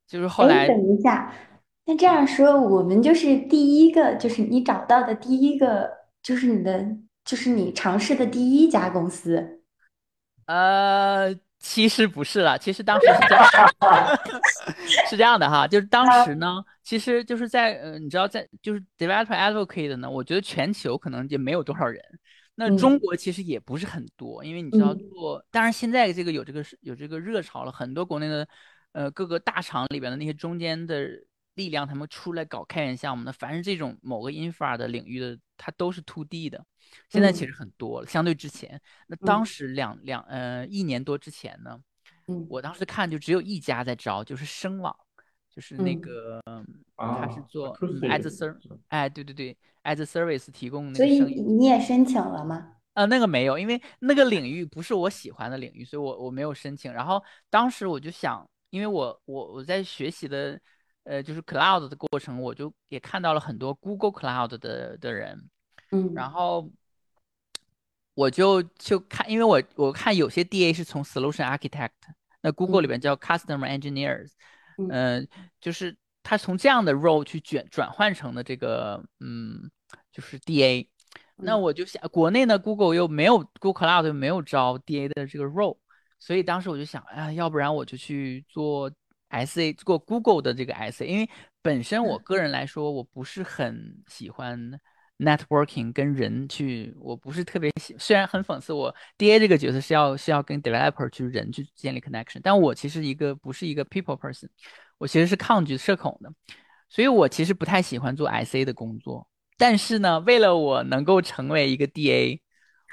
就是后来。等一下，那这样说，我们就是第一个，就是你找到的第一个，就是你的。就是你尝试的第一家公司，呃，其实不是了，其实当时是这样，是这样的哈，就是当时呢，其实就是在呃，你知道在就是 developer advocate 呢，我觉得全球可能也没有多少人，那中国其实也不是很多，因为你知道做，当然现在这个有这个有这个热潮了，很多国内的呃各个大厂里边的那些中间的力量，他们出来搞开源项目的，凡是这种某个 infra 的领域的，它都是 to D 的。现在其实很多了，相对之前，那当时两两呃一年多之前呢，嗯，我当时看就只有一家在招，就是声网，就是那个他是做 as service，哎，对对对，as service 提供那个。所以你也申请了吗？呃，那个没有，因为那个领域不是我喜欢的领域，所以我我没有申请。然后当时我就想，因为我我我在学习的呃就是 cloud 的过程，我就也看到了很多 Google Cloud 的的人。嗯，然后我就就看，因为我我看有些 DA 是从 Solution Architect，那 Google 里边叫 Customer Engineers，嗯，就是他从这样的 role 去卷转换成的这个，嗯，就是 DA。那我就想，国内呢，Google 又没有 Google Cloud 又没有招 DA 的这个 role，所以当时我就想，哎，要不然我就去做 SA，做 Google 的这个 SA，因为本身我个人来说，我不是很喜欢。Networking 跟人去，我不是特别喜。虽然很讽刺，我 DA 这个角色是要是要跟 developer 去人去建立 connection，但我其实一个不是一个 people person，我其实是抗拒社恐的，所以我其实不太喜欢做 SA 的工作。但是呢，为了我能够成为一个 DA，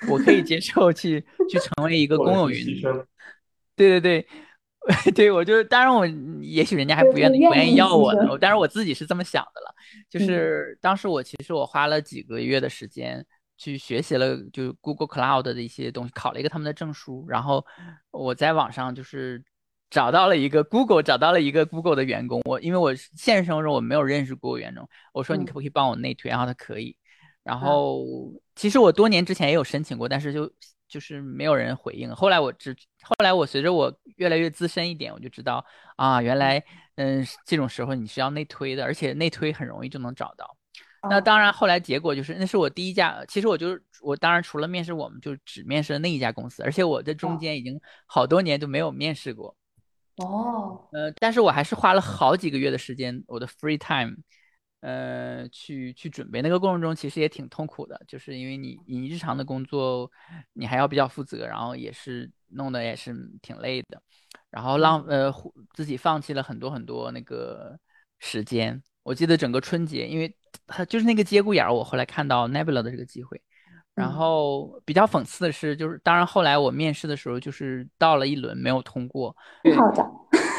我可以接受去去成为一个公有云。对对对。对，我就当然我也许人家还不愿意不愿意要我呢，但是我自己是这么想的了。就是当时我其实我花了几个月的时间去学习了，就 Google Cloud 的一些东西，考了一个他们的证书。然后我在网上就是找到了一个 Google，找到了一个 Google 的员工。我因为我现实生活中我没有认识 Google 员工，我说你可不可以帮我内推？然后他可以。然后其实我多年之前也有申请过，但是就。就是没有人回应。后来我只，后来我随着我越来越资深一点，我就知道啊，原来嗯这种时候你是要内推的，而且内推很容易就能找到。那当然，后来结果就是那是我第一家。其实我就是我，当然除了面试，我们就只面试了那一家公司，而且我在中间已经好多年都没有面试过。哦，呃，但是我还是花了好几个月的时间，我的 free time。呃，去去准备那个过程中，其实也挺痛苦的，就是因为你你日常的工作，你还要比较负责，然后也是弄得也是挺累的。然后浪呃自己放弃了很多很多那个时间。我记得整个春节，因为他就是那个节骨眼儿，我后来看到 Nebula 的这个机会。然后比较讽刺的是，就是当然后来我面试的时候，就是到了一轮没有通过。好的，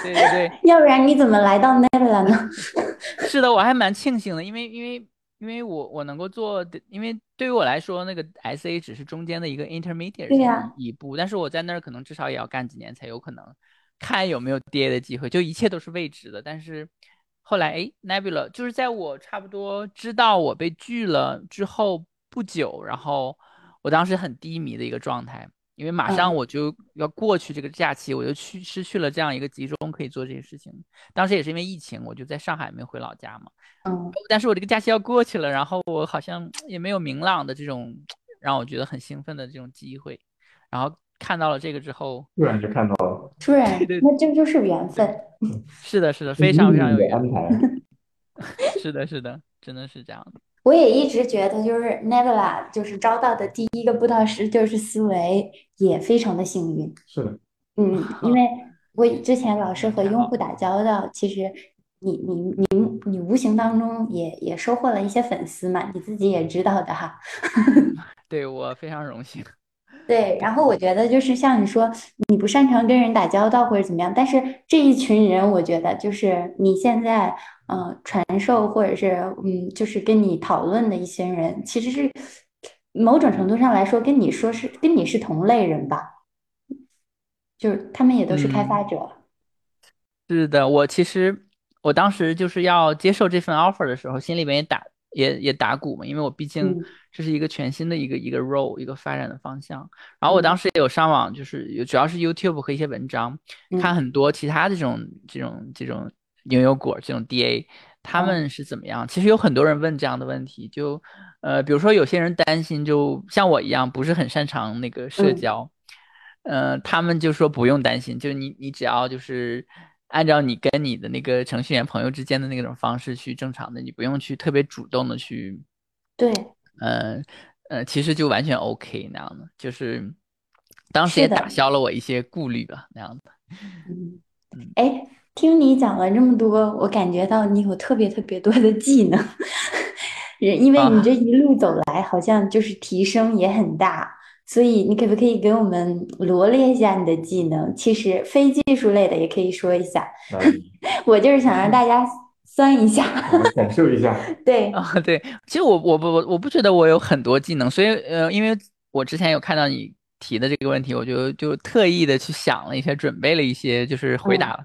对对对，要不然你怎么来到 Nebula 呢？是的，我还蛮庆幸的，因为因为因为我我能够做，因为对于我来说，那个 SA 只是中间的一个 intermediate 对呀一步，但是我在那儿可能至少也要干几年才有可能看有没有 DA 的机会，就一切都是未知的。但是后来，哎，Nebula 就是在我差不多知道我被拒了之后不久，然后我当时很低迷的一个状态，因为马上我就要过去这个假期，我就去失去了这样一个集中可以做这些事情。当时也是因为疫情，我就在上海没回老家嘛。嗯，但是我这个假期要过去了，然后我好像也没有明朗的这种让我觉得很兴奋的这种机会，然后看到了这个之后，突然就看到了，突然，那这就是缘分。是的，是的，非常非常有缘安排。是的，是的，真的是这样的。我也一直觉得，就是 Nebula 就是招到的第一个布道师就是思维，也非常的幸运。是的，嗯，因为我之前老是和用户打交道，其实你你你你无形当中也也收获了一些粉丝嘛，你自己也知道的哈。对我非常荣幸。对，然后我觉得就是像你说，你不擅长跟人打交道或者怎么样，但是这一群人，我觉得就是你现在嗯传授或者是嗯就是跟你讨论的一些人，其实是某种程度上来说跟你说是跟你是同类人吧，就是他们也都是开发者。是的，我其实我当时就是要接受这份 offer 的时候，心里面也打也也打鼓嘛，因为我毕竟。这是一个全新的一个一个 role 一个发展的方向。然后我当时也有上网，就是有主要是 YouTube 和一些文章，看很多其他的这种这种这种牛油果这种 DA 他们是怎么样。其实有很多人问这样的问题，就呃比如说有些人担心，就像我一样不是很擅长那个社交，呃他们就说不用担心，就你你只要就是按照你跟你的那个程序员朋友之间的那种方式去正常的，你不用去特别主动的去对。嗯呃，其实就完全 OK 那样的，就是当时也打消了我一些顾虑吧，那样的。哎，听你讲了这么多，我感觉到你有特别特别多的技能，因为你这一路走来，好像就是提升也很大，所以你可不可以给我们罗列一下你的技能？其实非技术类的也可以说一下。我就是想让大家。算一下，感受一下。对啊，对，其实我我不我我不觉得我有很多技能，所以呃，因为我之前有看到你提的这个问题，我就就特意的去想了一些，准备了一些，就是回答。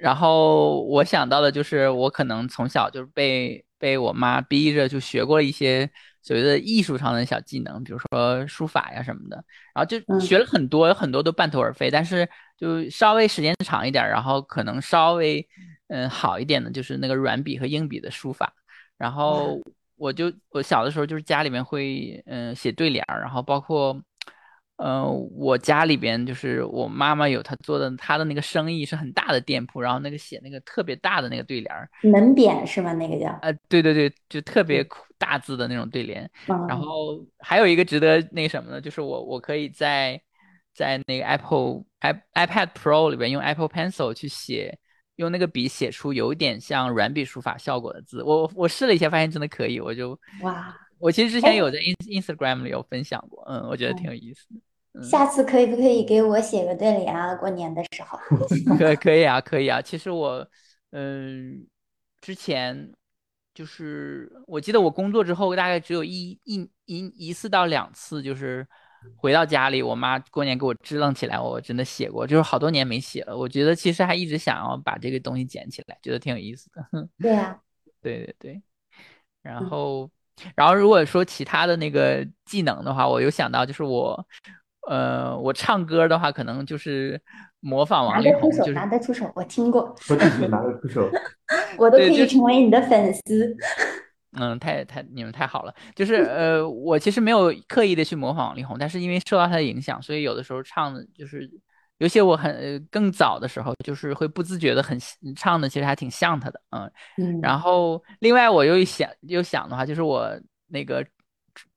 然后我想到的就是，我可能从小就是被被我妈逼着就学过一些所谓的艺术上的小技能，比如说书法呀什么的。然后就学了很多，有很多都半途而废，但是就稍微时间长一点，然后可能稍微。嗯，好一点的就是那个软笔和硬笔的书法，然后我就我小的时候就是家里面会嗯写对联儿，然后包括嗯我家里边就是我妈妈有她做的她的那个生意是很大的店铺，然后那个写那个特别大的那个对联儿，门匾是吗？那个叫呃对对对，就特别大字的那种对联。然后还有一个值得那什么呢，就是我我可以在在那个 Apple i iPad Pro 里边用 Apple Pencil 去写。用那个笔写出有点像软笔书法效果的字，我我试了一下，发现真的可以，我就哇！我其实之前有在 ins Instagram 里有分享过，嗯，我觉得挺有意思的。下次可以不可以给我写个对联啊？过年的时候。可可以啊，可以啊。其实我嗯，之前就是我记得我工作之后大概只有一一一一次到两次，就是。回到家里，我妈过年给我支棱起来，我真的写过，就是好多年没写了。我觉得其实还一直想要把这个东西捡起来，觉得挺有意思的。对啊，对对对。然后，然后如果说其他的那个技能的话，我有想到，就是我，呃，我唱歌的话，可能就是模仿王力宏，就是拿得出手，我听过，拿得出手，我都可以成为你的粉丝。嗯，太太你们太好了，就是呃，我其实没有刻意的去模仿王力宏，但是因为受到他的影响，所以有的时候唱的就是，有些我很更早的时候，就是会不自觉的很唱的，其实还挺像他的，嗯嗯。然后另外我又想又想的话，就是我那个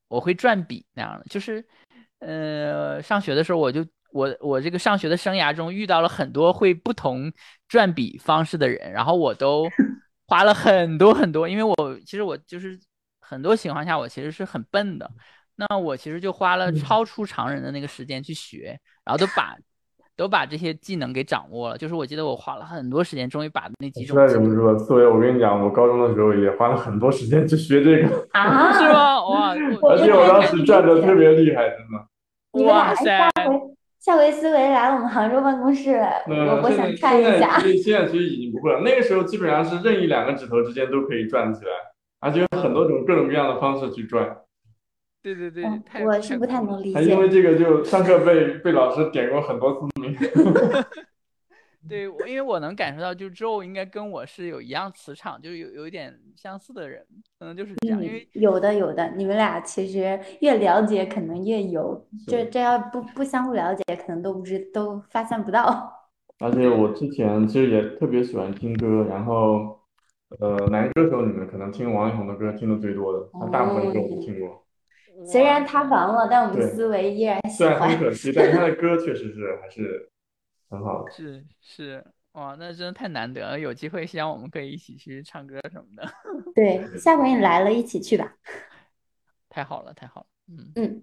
我会转笔那样的，就是呃上学的时候我就我我这个上学的生涯中遇到了很多会不同转笔方式的人，然后我都 花了很多很多，因为我其实我就是很多情况下我其实是很笨的，那我其实就花了超出常人的那个时间去学，然后都把都把这些技能给掌握了。就是我记得我花了很多时间，终于把那几种实在忍不住了，思维，我跟你讲，我高中的时候也花了很多时间去学这个，啊，是？吗？哇，而且我当时转的特别厉害，真的。你们俩哇塞下回下回思维来我们杭州办公室，我想看一下。现在现在其实已经不会了，那个时候基本上是任意两个指头之间都可以转起来，而且有很多种各种各样的方式去转。对对对，我是不太能理解因为。这个就上课被被老师点过很多次名。对，我因为我能感受到，就 Joe 应该跟我是有一样磁场，就是有有一点相似的人，可能就是这样。因嗯为，有的有的，你们俩其实越了解，可能越有。这这要不不相互了解，可能都不知都发现不到。而且我之前其实也特别喜欢听歌，然后呃，男歌手你们可能听王力宏的歌听的最多的，他大部分歌我都听过，虽然他完了，但我们思维依然喜虽然很欢。可惜，但是他的歌确实是还是很好的。是是，哇，那真的太难得了，有机会希望我们可以一起去唱歌什么的，对，下回你来了，一起去吧。太好了，太好了，嗯。嗯，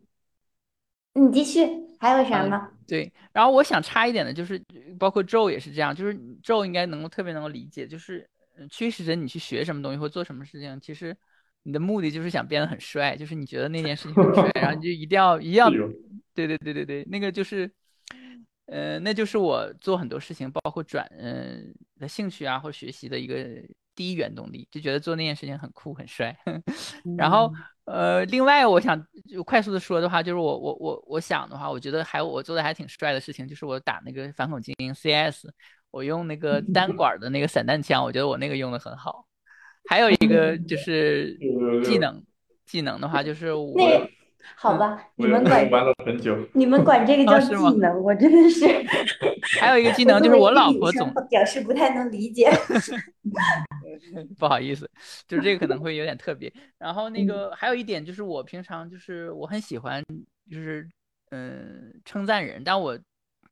你继续，还有啥嗯吗？对，然后我想插一点的就是，包括 Joe 也是这样，就是 Joe 应该能够特别能够理解，就是呃驱使着你去学什么东西或做什么事情，其实你的目的就是想变得很帅，就是你觉得那件事情很帅，然后你 就一定要一定要对对对对对，那个就是，呃，那就是我做很多事情，包括转嗯、的兴趣啊或学习的一个第一原动力，就觉得做那件事情很酷很帅。然后呃，另外我想就快速的说的话，就是我我我我想的话，我觉得还我做的还挺帅的事情，就是我打那个反恐精英 CS，我用那个 单管儿的那个散弹枪，我觉得我那个用的很好。还有一个就是技能，技能的话就是我那好吧，你们管玩了很久。你们管这个叫技能，我真的是。还有一个技能就是我老婆总表示不太能理解。不好意思，就是这个可能会有点特别。然后那嗯个还有一点就是我平常就是我很喜欢就是嗯称赞人，但我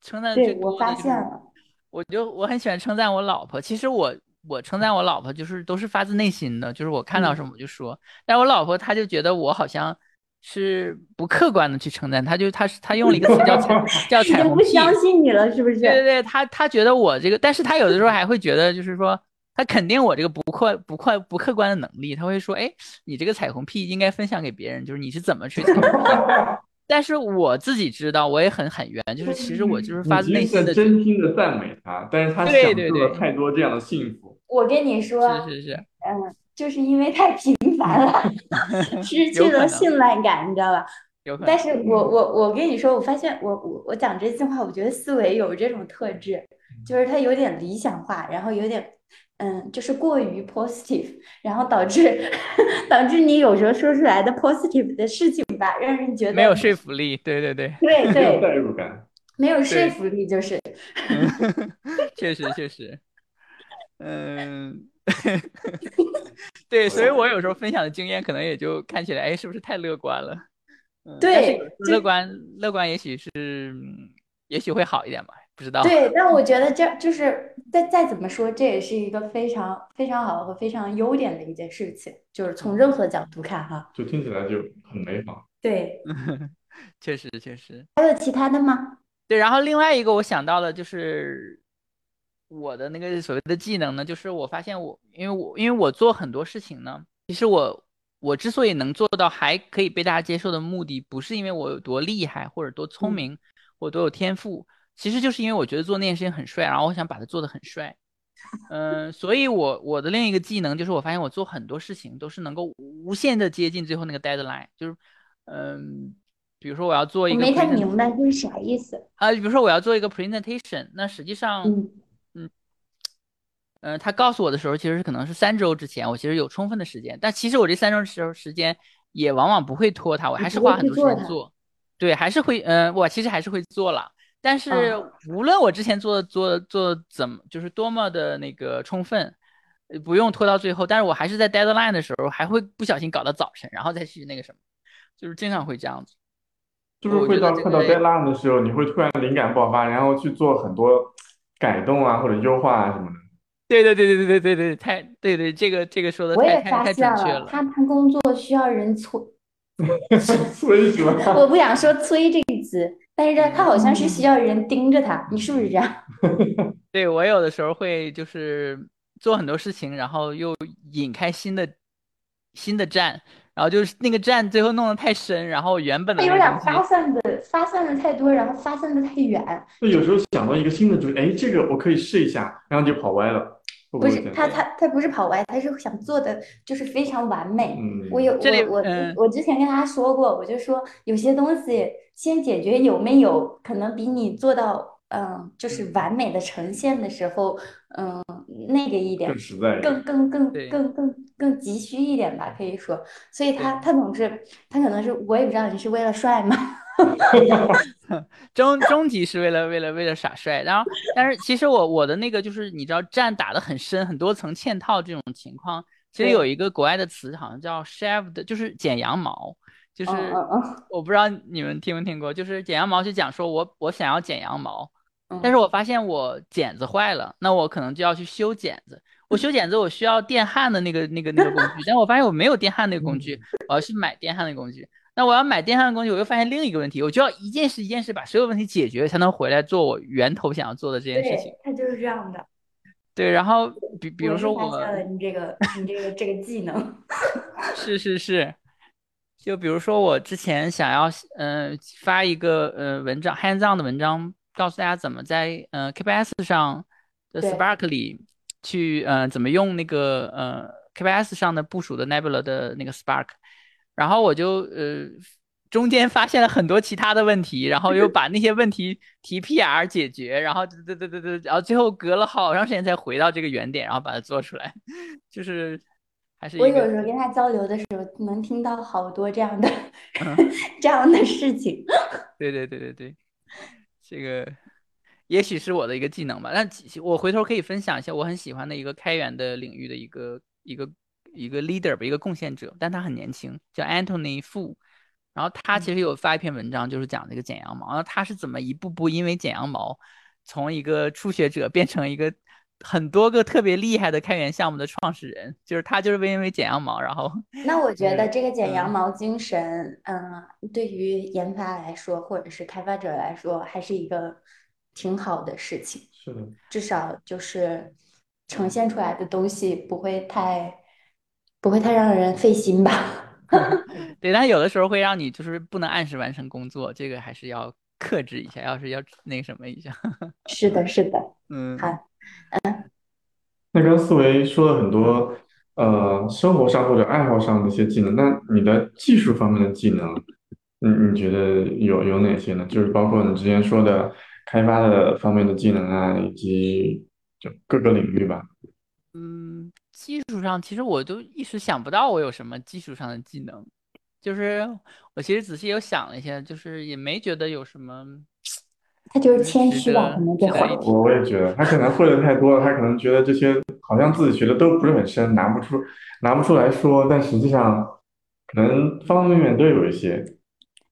称赞最对，我发多的就是现了。我就我很喜欢称赞我老婆。其实我我称赞我老婆就是都是发自内心的，就是我看到嗯什么我就说。但我老婆她就觉得我好像是不客观的去称赞，她就她是她用了一个词叫 彩叫彩虹屁。相信你了，是不是？对对对，她她觉得我这个，但是她有的时候还会觉得，就是说，他肯定我这个不客不客不客观的能力，他会说，哎，你这个彩虹屁应该分享给别人，就是你是怎么去彩虹屁的。但是我自己知道，我也很很冤，就是其实我就是发自内心的，真心的赞美他，但是他享对对对受了太多这样的幸福。我跟你说，是是是，嗯，就是因为太频繁了，失去了信赖感，你知道吧？有但是我我我跟你说，我发现我我我讲这句话，我觉得思维有这种特质，就是他有点理想化，然后有点嗯，就是过于 positive，然后导致导致你有时候说出来的 positive 的事情吧，让人觉得没有说服力，对对对，对没有对，代入感。没有说服力，就是 确实确实，嗯，对，所以我有时候分享的经验可能也就看起来，哎，是不是太乐观了？嗯，对乐观乐观也许是，嗯也许会好一点吧，不知道。对，但我觉得这就是再再怎么说，这也是一个非常非常好和非常优点的一件事情，就是从任何角度看哈。就听起来就很美好。对，确实确实，还有其他的吗？对。然后另外一个我想到的就是我的那个所谓的技能呢，就是我发现我，因为我因为我做很多事情呢，其实我我之所以能做到还可以被大家接受的目的，不是因为我有多厉害或者多聪嗯明或多有天赋，其实就是因为我觉得做那件事情很帅，然后我想把它做得很帅。嗯，所以我我的另一个技能就是我发现我做很多事情都是能够无限的接近最后那个 deadline，就是嗯，比如说我要做一个我没太明白这是啥意思。啊，比如说我要做一个 presentation，那实际上，嗯呃，他告诉我的时候，其实可能是三周之前，我其实有充分的时间，但其实我这三周时候时间也往往不会拖沓，我还是花很多时间做，对，还是会，嗯、我其实还是会做了，但是啊无论我之前做做做怎么，就是多么的那个充分，呃不用拖到最后，但是我还是在 deadline 的时候还会不小心搞到早晨，然后再去那个什么，就是经常会这样子。就是会到快到 deadline 的时候，你会突然灵感爆发，然后去做很多改动啊或者优化啊什么的。对对对对对对对对，太对对，这个这个说的太太太准确了。他他工作需要人催，催？我不想说“催”这个词，但是他好像是需要人盯着他，你是不是这样？对我有的时候会就是做很多事情，然后又引开新的新的站，然后就是那个站最后弄得太深，然后原本的他有点发散的发散的太多，然后发散的太远。就有时候想到一个新的主意，哎，这个我可以试一下，然后就跑歪了，不不是？他他他不是跑歪，他是想做的就是非常完美。嗯，我有这里我我嗯我之前跟他说过，我就说有些东西先解决有没有，可能比你做到嗯就是完美的呈现的时候，嗯那个一点更实在。更更更更更更急需一点吧，可以说。所以他他总是他可能是我也不知道你是为了帅吗？终终极是为了为了为了耍帅，然后但是其实我我的那个就是你知道站打的很深，很多层嵌套这种情况，其实有一个国外的词好像叫 shaved，就是剪羊毛，就是嗯嗯嗯我不知道你们听没听过，就是剪羊毛就讲说我我想要剪羊毛，嗯，但是我发现我剪子坏了，那我可能就要去修剪子。我修剪子我需要电焊的那个那个那个工具，但我发现我没有电焊那个工具，我要去买电焊的工具。那我要买电焊的工具，我又发现另一个问题，我就要一件事一件事把所有问题解决，才能回来做我源头想要做的这件事情。对，他就是这样的。对，然后比比如说我你这个你这个这个技能。是是是，就比如说我之前想要嗯、呃发一个呃文章 hands on 的文章，告诉大家怎么在呃 KPS 上的 Spark 里去呃怎么用那个呃 KPS 上的部署的 Nebula 的那个 Spark，然后我就呃中间发现了很多其他的问题，然后又把那些问题提 PR 解决，然后对对对对对，然后最后隔了好长时间才回到这个原点，然后把它做出来，就是还是我有时候跟他交流的时候，能听到好多这样的嗯。这样的事情。对对对对对，这个也许是我的一个技能吧。但其我回头可以分享一下我很喜欢的一个开源的领域的一个一个一个 leader 吧，一个贡献者，但他很年轻，叫 Anthony Fu。然后他其实有发一篇文章，就是讲这个剪羊毛，然后他是怎么一步步因为剪羊毛，从一个初学者变成一个很多个特别厉害的开源项目的创始人，就是他就是因为剪羊毛，然后 那我觉得这个剪嗯羊毛精神，嗯，对于研发来说，或者是开发者来说，还是一个挺好的事情。是的，至少就是呈现出来的东西不会太不会太让人费心吧。对，但有的时候会让你就是不能按时完成工作，这个还是要克制一下，要是要那什么一下，是的，是的。嗯，好那刚思维说了很多，呃，生活上或者爱好上的一些技能，那你的技术方面的技能，你你觉得有有哪些呢？就是包括你之前说的开发的方面的技能啊，以及就各个领域吧。嗯，技术上其实我都一时想不到我有什么技术上的技能，就是我其实仔细有想了一下，就是也没觉得有什么他就是谦虚吧，可能这会儿。值得一提。我我也觉得他可能会的太多了，他可能觉得这些好像自己学的都不是很深，拿不出拿不出来说，但实际上可能方方面面都有一些。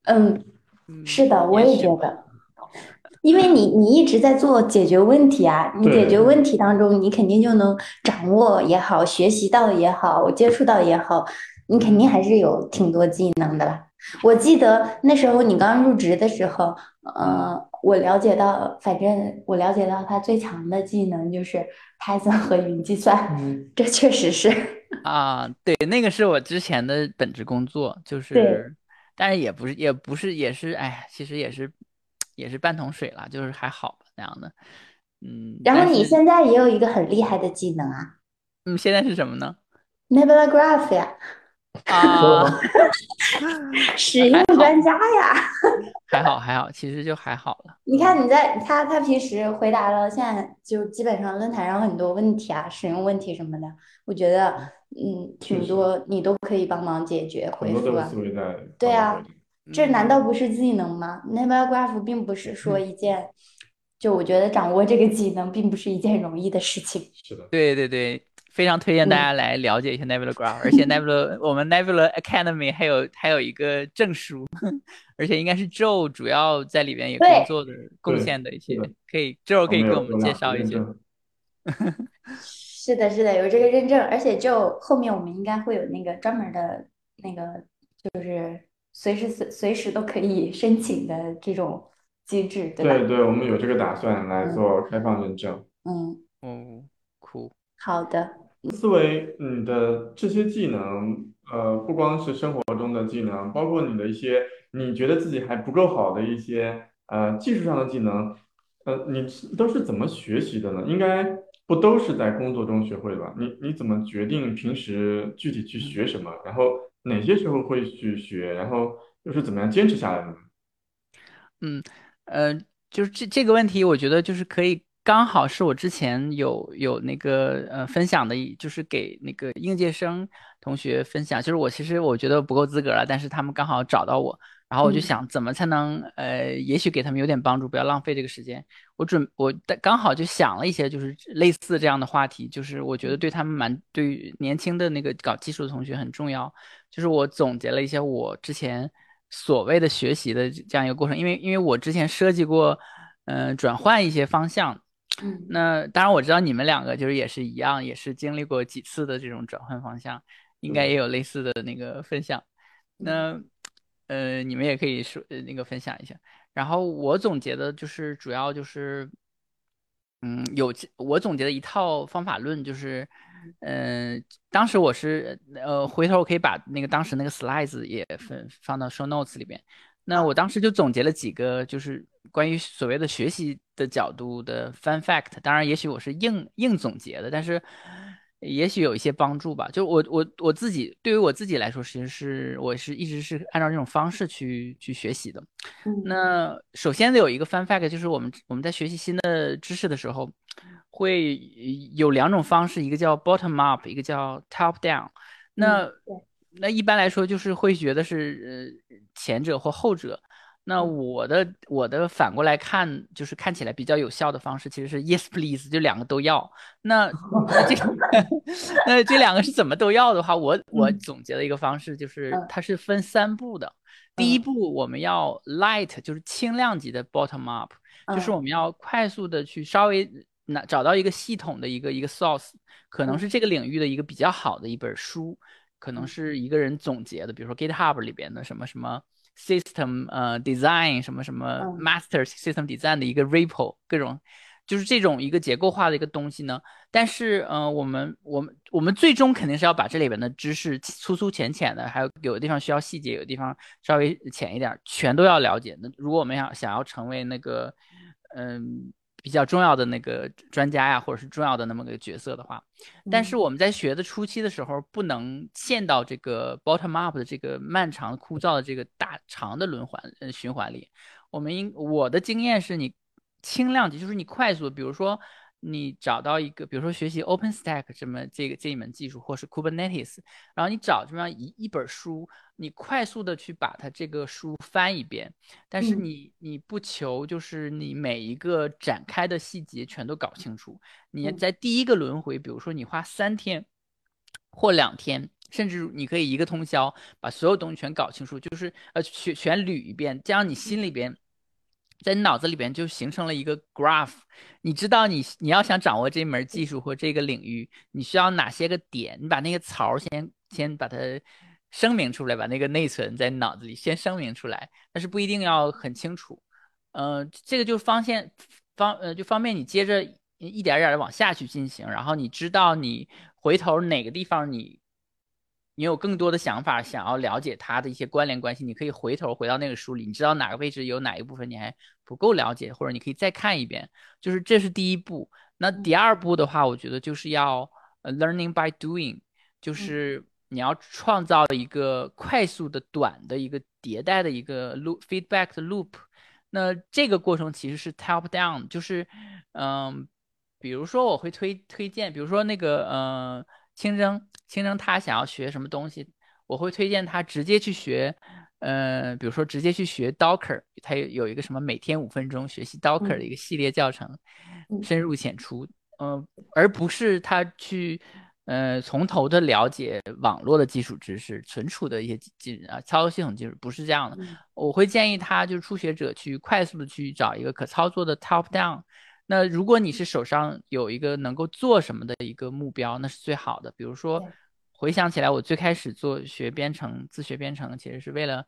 嗯，嗯，是的，我也觉得。因为你你一直在做解决问题啊，你解决问题当中，你肯定就能掌握也好，学习到也好，接触到也好，你肯定还是有挺多技能的啦。我记得那时候你刚入职的时候，呃，我了解到，反正我了解到他最强的技能就是 Python 和云计算，嗯，这确实是。啊，对，那个是我之前的本职工作，就是，但是也不是，也不是，也是，哎，其实也是，也是半桶水了，就是还好吧那样的，嗯，然后你，现在也有一个很厉害的技能啊嗯，现在是什么呢？，Nebula Graph 呀，啊，使用专家呀。还好还好，其实就还好了。你看你在他他平时回答了，现在就基本上论坛上很多问题啊，使用问题什么的，我觉得嗯。挺多你都可以帮忙解决回复啊。对啊这难道嗯不是技能吗？Nebula Graph 并不是说嗯。一件，就我觉得掌握这个技能并不是一件容易的事情。是的，对对对，非常推荐大嗯家来了解一下 Nebula Graph，而且 Nebula 我们 Nebula Academy 还有还有一个证书，而且应该是 Joe 主要在里边也工对作的贡献的一些，可以 Joe 可以给我们介绍一些。个认证。是的，是的，有这个认证，而且就后面我们应该会有那个专门的那个，就是随时随随时都可以申请的这种机制，对吧？对对，我们有这个打算来嗯做开放认证。嗯，哦，酷。好的，思维，你的这些技能，呃，不光是生活中的技能，包括你的一些你觉得自己还不够好的一些呃技术上的技能，呃，你都是怎么学习的呢？应该不都是在工作中学会的吧？你你怎么决定平时具体去学什么，然后哪些时候会去学，然后又是怎么样坚持下来的呢？嗯，呃，就是这这个问题，我觉得就是可以，刚好是我之前有有那个呃分享的一，就是给那个应届生同学分享，就是我其实我觉得不够资格了，但是他们刚好找到我，然后我就嗯想怎么才能呃，也许给他们有点帮助，不要浪费这个时间。我准我的刚好就想了一些就是类似这样的话题，就是我觉得对他们蛮对于年轻的那个搞技术的同学很重要。就是我总结了一些我之前所谓的学习的这样一个过程，因为因为我之前设计过，嗯、转换一些方向。嗯那当然我知道你们两个就是也是一样，也是经历过几次的这种转换方向，应该也有类似的那个分享。那呃，你们也可以说呃那个分享一下。然后我总结的就是主要就是，嗯，有我总结的一套方法论就是，嗯、当时我是呃，回头我可以把那个当时那个 slides 也分放到 show notes 里边。那我当时就总结了几个，就是关于所谓的学习的角度的 fun fact。当然，也许我是硬硬总结的，但是也许有一些帮助吧。就我我我自己对于我自己来说，其实是我是一直是按照这种方式去去学习的。嗯那首先得有一个 fun fact，就是我们我们在学习新的知识的时候，会有两种方式，一个叫 bottom up，一个叫 top down。那嗯那一般来说就是会觉得是呃前者或后者。那嗯。我的我的反过来看，就是看起来比较有效的方式，其实是 yes please，就两个都要。那 那这 那这两个是怎么都要的话，我我嗯。总结了一个方式，就是嗯。它是分三步的。第一嗯。步我们要 light，就是轻量级的 bottom up，就是嗯。我们要快速的去稍微拿找到一个系统的一个一个 source，可能嗯。是这个领域的一个比较好的一本书，可能嗯。是一个人总结的，比如说 GitHub 里边的什么什么 system 呃 design 什么什么嗯 master system design 的一个 repo，各种就是这种一个结构化的一个东西呢。但是，呃，我们我们我们最终肯定是要把这里边的知识粗粗浅浅的，还有有的地方需要细节，有的地方稍微浅一点儿，全都要了解。那如果我们想想要成为那个，嗯。比较重要的那个专家呀，或者是重要的那么个角色的话，但是嗯我们在学的初期的时候，不能陷到这个 bottom up 的这个漫长枯燥的这个大长的轮环呃循环里。我们应我的经验是你轻量级，就是你快速，比如说你找到一个，比如说学习 OpenStack 这么这个这一门技术，或是 Kubernetes，然后你找这么样一一本书，你快速的去把它这个书翻一遍，但是嗯你你不求就是你每一个展开的细节全都搞清楚，你嗯在第一个轮回，比如说你花三天或两天。甚至你可以一个通宵把所有东西全搞清楚，就是呃全全捋一遍，这样你心里边在你脑子里边就形成了一个 graph，你知道你你要想掌握这门技术或这个领域，你需要哪些个点，你把那个槽先先把它声明出来，把那个内存在脑子里先声明出来，但是不一定要很清楚。呃，这个就方便方呃就方便你接着一点点的往下去进行，然后你知道你回头哪个地方你你有更多的想法，想要了解它的一些关联关系，你可以回头回到那个书里，你知道哪个位置有哪一部分你还不够了解，或者你可以再看一遍。就是这是第一步。那第二步的话，我觉得就是要呃 learning by doing，就是你要创造一个快速的、短的一个迭代的一个 loop feedback 的 loop。那这个过程其实是 top down，就是嗯，比如说我会推推荐，比如说那个呃。清蒸，清蒸他想要学什么东西，我会推荐他直接去学，呃，比如说直接去学 Docker，他有有一个什么每天五分钟学习 Docker 的一个系列教程，嗯深入浅出，嗯、而不是他去呃，从头的了解网络的基础知识、存储的一些技啊，操作系统技术，不是这样的。我会建议他就是初学者去快速的去找一个可操作的 top down。那如果你是手上有一个能够做什么的一个目标，那是最好的。比如说，回想起来，我最开始做学编程、自学编程，其实是为了，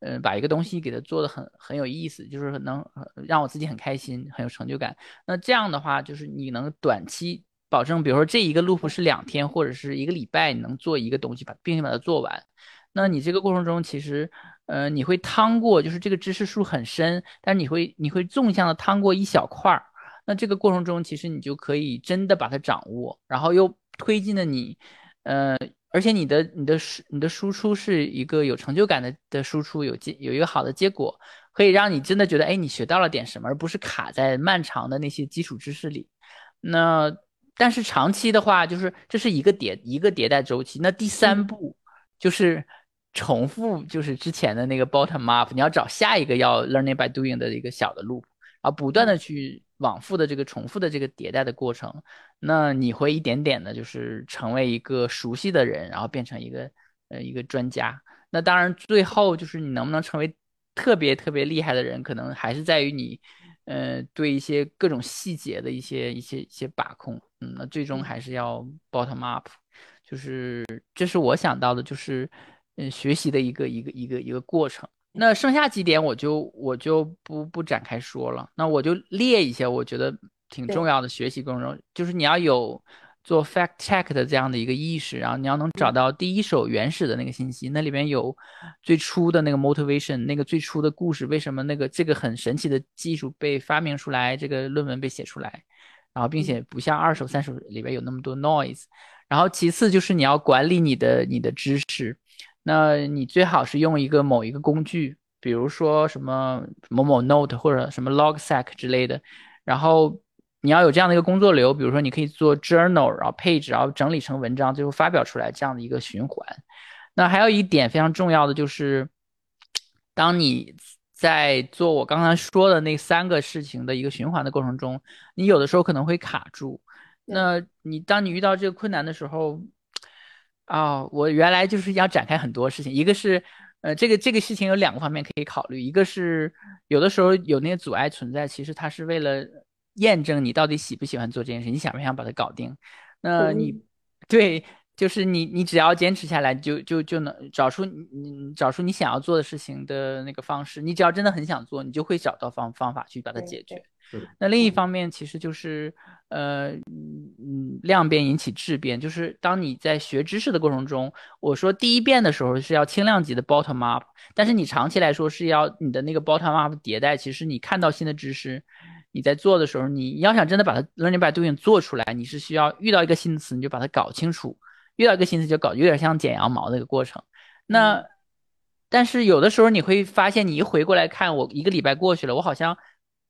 嗯，把一个东西给它做的很很有意思，就是能让我自己很开心、很有成就感。那这样的话，就是你能短期保证，比如说这一个 loop 是两天或者是一个礼拜，你能做一个东西，把并且把它做完。那你这个过程中，其实，呃，你会趟过，就是这个知识树很深，但是你会你会纵向的趟过一小块儿。那这个过程中，其实你就可以真的把它掌握，然后又推进了你，呃，而且你的你的输你的输出是一个有成就感的的输出，有结有一个好的结果，可以让你真的觉得，哎，你学到了点什么，而不是卡在漫长的那些基础知识里。那但是长期的话，就是这是一个迭一个迭代周期。那第三步就是重复，就是之前的那个 bottom up，你要找下一个要 learning by doing 的一个小的 loop，然后不断的去。往复的这个重复的这个迭代的过程，那你会一点点的，就是成为一个熟悉的人，然后变成一个呃一个专家。那当然，最后就是你能不能成为特别特别厉害的人，可能还是在于你，呃，对一些各种细节的一些一些一些把控。嗯，那最终还是要 bottom up，就是这是我想到的，就是嗯学习的一个一个一个一个过程。那剩下几点我就我就不不展开说了，那我就列一些我觉得挺重要的学习过程中，就是你要有做 fact check 的这样的一个意识，然后你要能找到第一手原始的那个信息，那里边有最初的那个 motivation，那个最初的故事，为什么那个这个很神奇的技术被发明出来，这个论文被写出来，然后并且不像二手三手里边有那么多 noise，然后其次就是你要管理你的你的知识。那你最好是用一个某一个工具，比如说什么某某 Note 或者什么 Logseq 之类的，然后你要有这样的一个工作流，比如说你可以做 Journal，然后 Page，然后整理成文章，最后发表出来这样的一个循环。那还有一点非常重要的就是，当你在做我刚才说的那三个事情的一个循环的过程中，你有的时候可能会卡住。那你当你遇到这个困难的时候，哦，我原来就是要展开很多事情，一个是，呃，这个这个事情有两个方面可以考虑，一个是有的时候有那些阻碍存在，其实它是为了验证你到底喜不喜欢做这件事，你想不想把它搞定。那你对，就是你你只要坚持下来，就就就能找出你找出你想要做的事情的那个方式。你只要真的很想做，你就会找到方方法去把它解决。那另一方面，其实就是，呃，嗯，量变引起质变，就是当你在学知识的过程中，我说第一遍的时候是要轻量级的 bottom up，但是你长期来说是要你的那个 bottom up 迭代。其实你看到新的知识，你在做的时候，你要想真的把它 learning by doing 做出来，你是需要遇到一个新词你就把它搞清楚，遇到一个新词就搞，有点像剪羊毛的一个过程。那但是有的时候你会发现，你一回过来看，我一个礼拜过去了，我好像。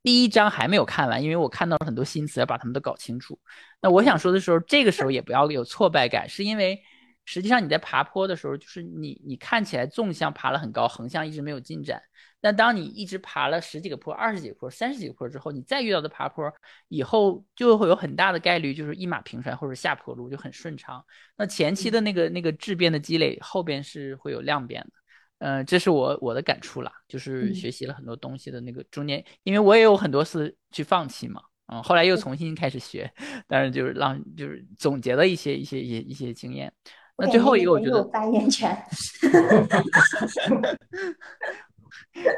第一章还没有看完，因为我看到了很多新词，要把它们都搞清楚。那我想说的时候，这个时候也不要有挫败感，是因为实际上你在爬坡的时候，就是你你看起来纵向爬了很高，横向一直没有进展。但当你一直爬了十几个坡、二十几个坡、三十几个坡之后，你再遇到的爬坡以后就会有很大的概率就是一马平川或者下坡路就很顺畅。那前期的那个那个质变的积累，后边是会有量变的。嗯，这是我我的感触啦，就是学习了很多东西的那个中间，因为我也有很多次去放弃嘛，嗯，后来又重新开始学，但是就是让就是总结了一些一些一些一些经验。那最后一个我觉得发言权，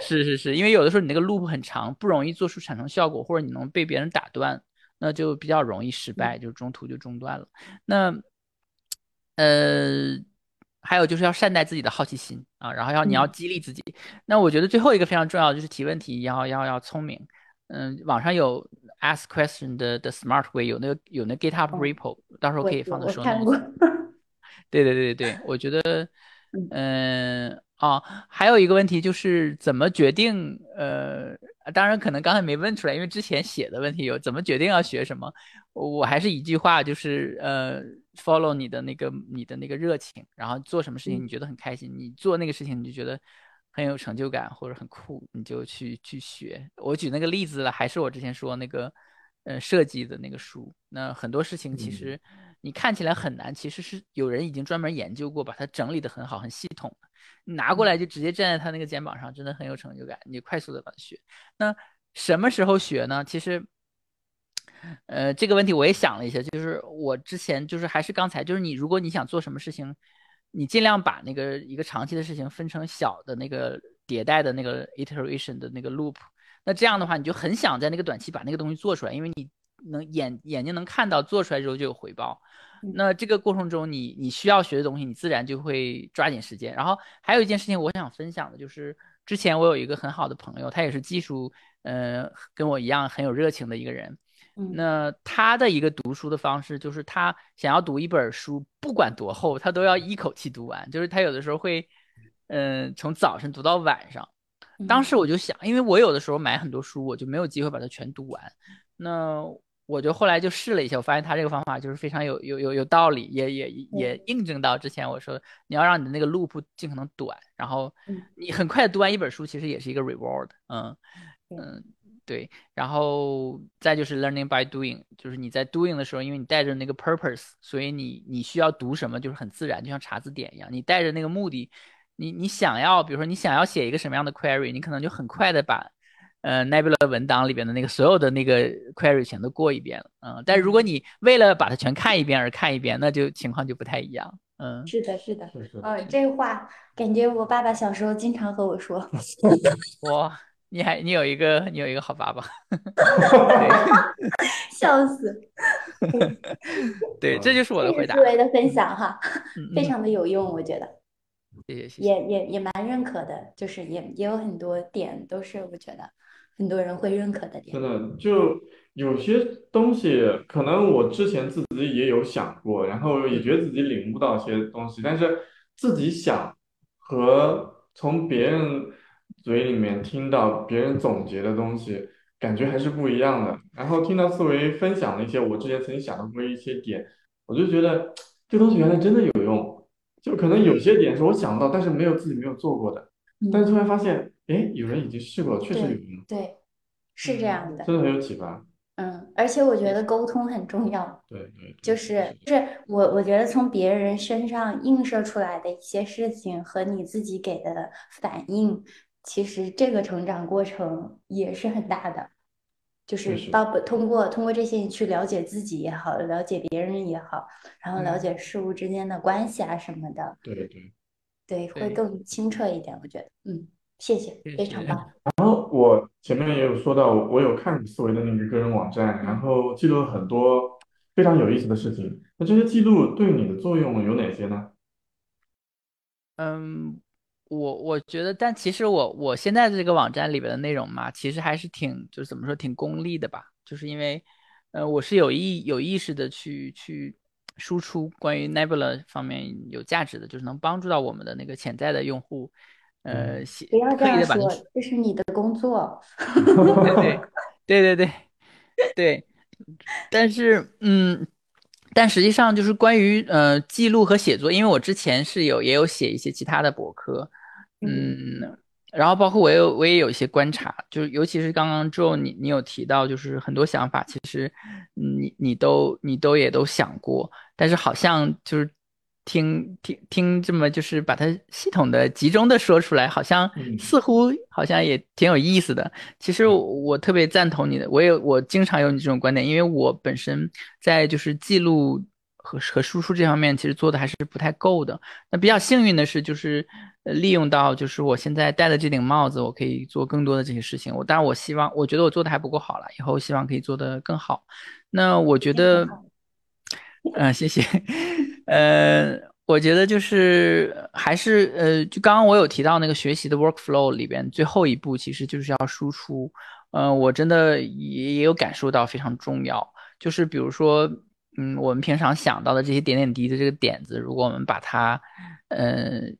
是是是，因为有的时候你那个 loop 很长，不容易做出产生效果，或者你能被别人打断，那就比较容易失败，就中途就中断了。那呃。还有就是要善待自己的好奇心啊，然后要你要激励自己。那我觉得最后一个非常重要的就是提问题要要要聪明。嗯，网上有 ask question 的的 smart way，有那个有那 GitHub repo，到时候可以放在说。我对对对对对，我觉得，嗯啊，还有一个问题就是怎么决定？呃，当然可能刚才没问出来，因为之前写的问题有怎么决定要学什么。我还是一句话，就是呃，follow 你的那个你的那个热情，然后做什么事情你觉得很开心，你做那个事情你就觉得很有成就感或者很酷，你就去去学。我举那个例子了，还是我之前说那个，呃设计的那个书。那很多事情其实你看起来很难，其实是有人已经专门研究过，把它整理的很好，很系统。你拿过来就直接站在他那个肩膀上，真的很有成就感。你快速的把它学。那什么时候学呢？其实，呃，这个问题我也想了一下，就是我之前就是还是刚才就是你，如果你想做什么事情，你尽量把那个一个长期的事情分成小的那个迭代的那个 iteration 的那个 loop。那这样的话，你就很想在那个短期把那个东西做出来，因为你能眼眼睛能看到做出来之后就有回报。那这个过程中，你你需要学的东西，你自然就会抓紧时间。然后还有一件事情，我想分享的就是，之前我有一个很好的朋友，他也是技术，呃，跟我一样很有热情的一个人。那他的一个读书的方式，就是他想要读一本书，不管多厚，他都要一口气读完。就是他有的时候会，嗯，从早晨读到晚上。当时我就想，因为我有的时候买很多书，我就没有机会把它全读完。那我就后来就试了一下，我发现他这个方法就是非常有有有有道理，也也也印证到之前我说你要让你的那个 loop 尽可能短，然后你很快读完一本书，其实也是一个 reward。嗯嗯，对。然后再就是 learning by doing，就是你在 doing 的时候，因为你带着那个 purpose，所以你你需要读什么就是很自然，就像查字典一样，你带着那个目的。你你想要，比如说你想要写一个什么样的 query，你可能就很快的把，呃，Nebula 文档里边的那个所有的那个 query 全都过一遍了，嗯。但如果你为了把它全看一遍而看一遍，那就情况就不太一样，嗯。是的，是的，嗯，这话感觉我爸爸小时候经常和我说。哇，你还你有一个你有一个好爸爸 笑死。对，这就是我的回答。思维的分享哈，非常的有用，我觉得。谢谢，也也也蛮认可的，就是也也有很多点都是我觉得很多人会认可的点。真的，就有些东西可能我之前自己也有想过，然后也觉得自己领悟到一些东西，但是自己想和从别人嘴里面听到别人总结的东西，感觉还是不一样的。然后听到思维分享了一些我之前曾经想到过一些点，我就觉得这东西原来真的有用。就可能有些点是我想到，但是没有自己没有做过的，但是突然发现，哎，有人已经试过，确实有用。对，是这样的，真的很有启发。嗯，而且我觉得沟通很重要。对对，就是就是我我觉得从别人身上映射出来的一些事情和你自己给的反应，其实这个成长过程也是很大的。就是包通过通过这些去了解自己也好，了解别人也好，然后了解事物之间的关系啊什么的。对对对，会更清澈一点，我觉得。嗯，谢谢，非常 棒。然后我前面也有说到，我有看思维的那个个人网站，然后记录了很多非常有意思的事情。那这些记录对你的作用有哪些呢？嗯。我我觉得，但其实我我现在的这个网站里边的内容嘛，其实还是挺就是怎么说挺功利的吧，就是因为，呃，我是有意有意识的去去输出关于 Nebula 方面有价值的，就是能帮助到我们的那个潜在的用户，呃，不要这样说，这是你的工作。对对对对对对，但是嗯。但实际上，就是关于呃记录和写作，因为我之前是有也有写一些其他的博客，嗯，然后包括我有我也有一些观察，就是尤其是刚刚之后你你有提到，就是很多想法，其实你你都你都也都想过，但是好像就是。听听听，这么就是把它系统的、集中的说出来，好像似乎好像也挺有意思的。其实我特别赞同你的，我也我经常有你这种观点，因为我本身在就是记录和和输出这方面，其实做的还是不太够的。那比较幸运的是，就是利用到就是我现在戴的这顶帽子，我可以做更多的这些事情。我当然我希望，我觉得我做的还不够好了，以后希望可以做得更好。那我觉得。嗯，谢谢。呃，我觉得就是还是呃，就刚刚我有提到那个学习的 workflow 里边最后一步，其实就是要输出。嗯，我真的也也有感受到非常重要。就是比如说，嗯，我们平常想到的这些点点滴滴的这个点子，如果我们把它，嗯。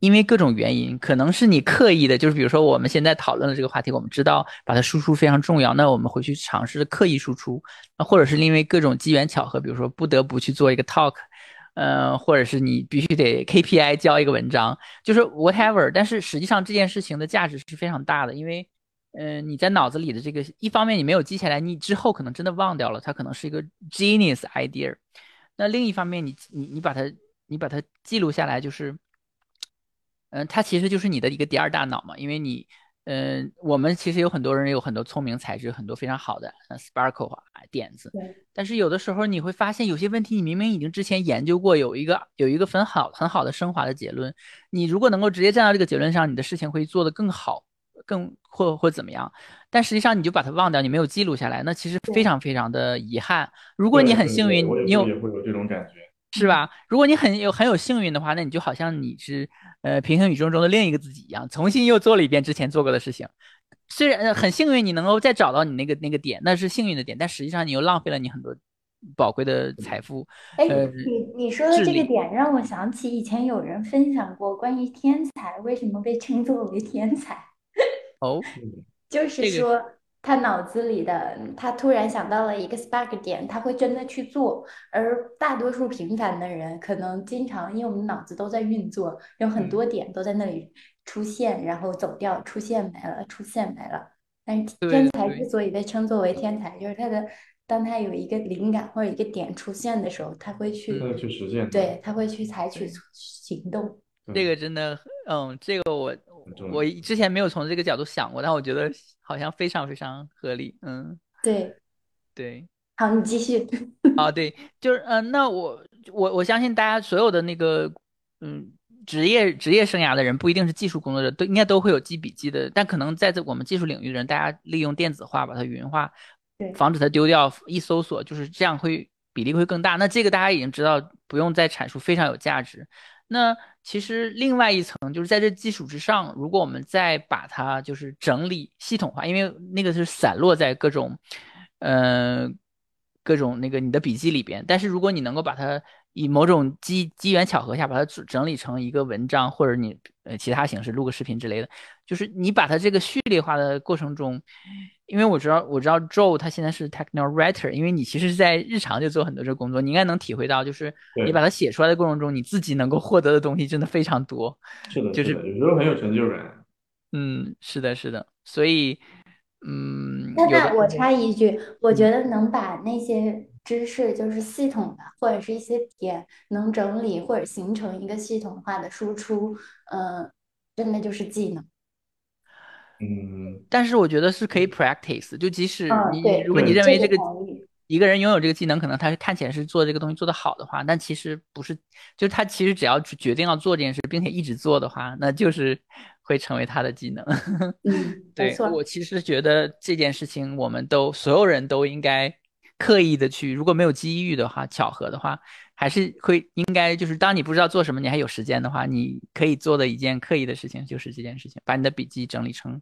因为各种原因，可能是你刻意的，就是比如说我们现在讨论的这个话题，我们知道把它输出非常重要，那我们回去尝试刻意输出，或者是因为各种机缘巧合，比如说不得不去做一个 talk，呃，或者是你必须得 KPI 交一个文章，就是 whatever，但是实际上这件事情的价值是非常大的，因为，嗯，你在脑子里的这个，一方面你没有记下来，你之后可能真的忘掉了，它可能是一个 genius idea。那另一方面，你你你把它你把它记录下来，就是，嗯，它其实就是你的一个第二大脑嘛，因为你，嗯，我们其实有很多人有很多聪明才智，很多非常好的 sparkle 啊点子，但是有的时候你会发现有些问题你明明已经之前研究过，有一个有一个很好很好的升华的结论，你如果能够直接站到这个结论上，你的事情会做得更好。更或或怎么样，但实际上你就把它忘掉，你没有记录下来，那其实非常非常的遗憾。如果你很幸运，你有也会有这种感觉，是吧？如果你很有很有幸运的话，那你就好像你是呃平行宇宙中的另一个自己一样，重新又做了一遍之前做过的事情。虽然很幸运你能够再找到你那个那个点，那是幸运的点，但实际上你又浪费了你很多宝贵的财富。哎，你你说的这个点让我想起以前有人分享过关于天才为什么被称作为天才。哦，就是说，他脑子里的他突然想到了一个 spark 点，他会真的去做。而大多数平凡的人，可能经常因为我们脑子都在运作，有很多点都在那里出现，然后走掉，出现没了，出现没了。但是天才之所以被称作为天才，就是他的当他有一个灵感或者一个点出现的时候，他会去去实现，对他会去采取行动。这个真的，嗯，这个我。我之前没有从这个角度想过，但我觉得好像非常非常合理。嗯，对，对。好，你继续。啊，对，就是嗯，那我我我相信大家所有的那个嗯职业职业生涯的人，不一定是技术工作者，都应该都会有记笔记的。但可能在这我们技术领域的人，大家利用电子化把它云化，对，防止它丢掉，一搜索就是这样会比例会更大。那这个大家已经知道，不用再阐述，非常有价值。那其实另外一层就是在这基础之上，如果我们再把它就是整理系统化，因为那个是散落在各种，嗯，各种那个你的笔记里边。但是如果你能够把它以某种机机缘巧合下把它整理成一个文章，或者你呃其他形式录个视频之类的，就是你把它这个序列化的过程中。因为我知道，我知道 Joe 他现在是 technical writer，因为你其实是在日常就做很多这工作，你应该能体会到，就是你把它写出来的过程中，你自己能够获得的东西真的非常多。是的，就是有时候很有成就感。嗯，是的，是的。所以，嗯，那那我插一句，我觉得能把那些知识就是系统的，或者是一些点能整理或者形成一个系统化的输出，嗯，真的就是技能。嗯，但是我觉得是可以 practice，就即使你如果你认为这个一个人拥有这个技能，可能他是看起来是做这个东西做得好的话，但其实不是，就是他其实只要决定要做这件事，并且一直做的话，那就是会成为他的技能。嗯，对我其实觉得这件事情，我们都所有人都应该刻意的去，如果没有机遇的话，巧合的话。还是会应该就是当你不知道做什么，你还有时间的话，你可以做的一件刻意的事情就是这件事情，把你的笔记整理成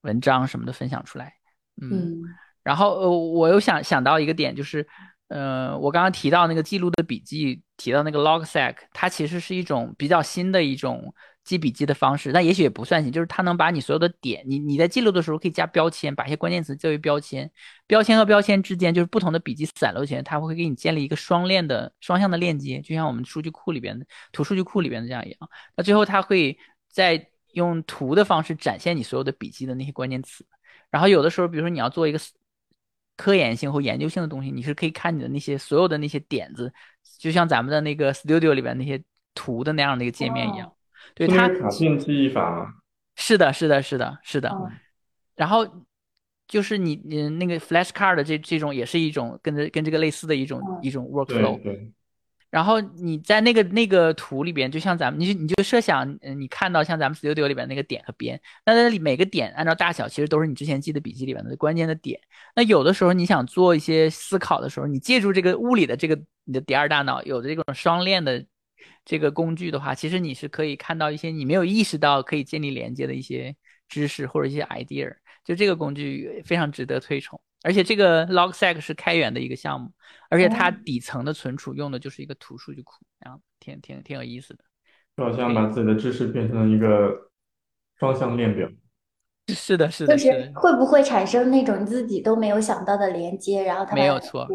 文章什么的分享出来。嗯，然后呃，我又想想到一个点，就是。呃，我刚刚提到那个记录的笔记，提到那个 logsec，它其实是一种比较新的一种记笔记的方式，那也许也不算新，就是它能把你所有的点，你你在记录的时候可以加标签，把一些关键词作为标签，标签和标签之间就是不同的笔记散落起来，它会给你建立一个双链的双向的链接，就像我们数据库里边的图数据库里边的这样一样。那最后它会再用图的方式展现你所有的笔记的那些关键词，然后有的时候，比如说你要做一个。科研性或研究性的东西，你是可以看你的那些所有的那些点子，就像咱们的那个 Studio 里边那些图的那样的一个界面一样。对它卡片记忆法？是的，是的，是的，是的。然后就是你你那个 Flashcard 这这种也是一种跟着跟这个类似的一种一种 workflow。然后你在那个那个图里边，就像咱们，你就你就设想，嗯，你看到像咱们 Studio 里边那个点和边，那那里每个点按照大小，其实都是你之前记的笔记里边的关键的点。那有的时候你想做一些思考的时候，你借助这个物理的这个你的第二大脑，有的这种双链的这个工具的话，其实你是可以看到一些你没有意识到可以建立连接的一些知识或者一些 idea。就这个工具非常值得推崇。而且这个 Logseq 是开源的一个项目，而且它底层的存储用的就是一个图数据库，然后挺挺挺有意思的。就好像把自己的知识变成了一个双向链表。是的，是的，就是会不会产生那种自己都没有想到的连接，然后它没有错，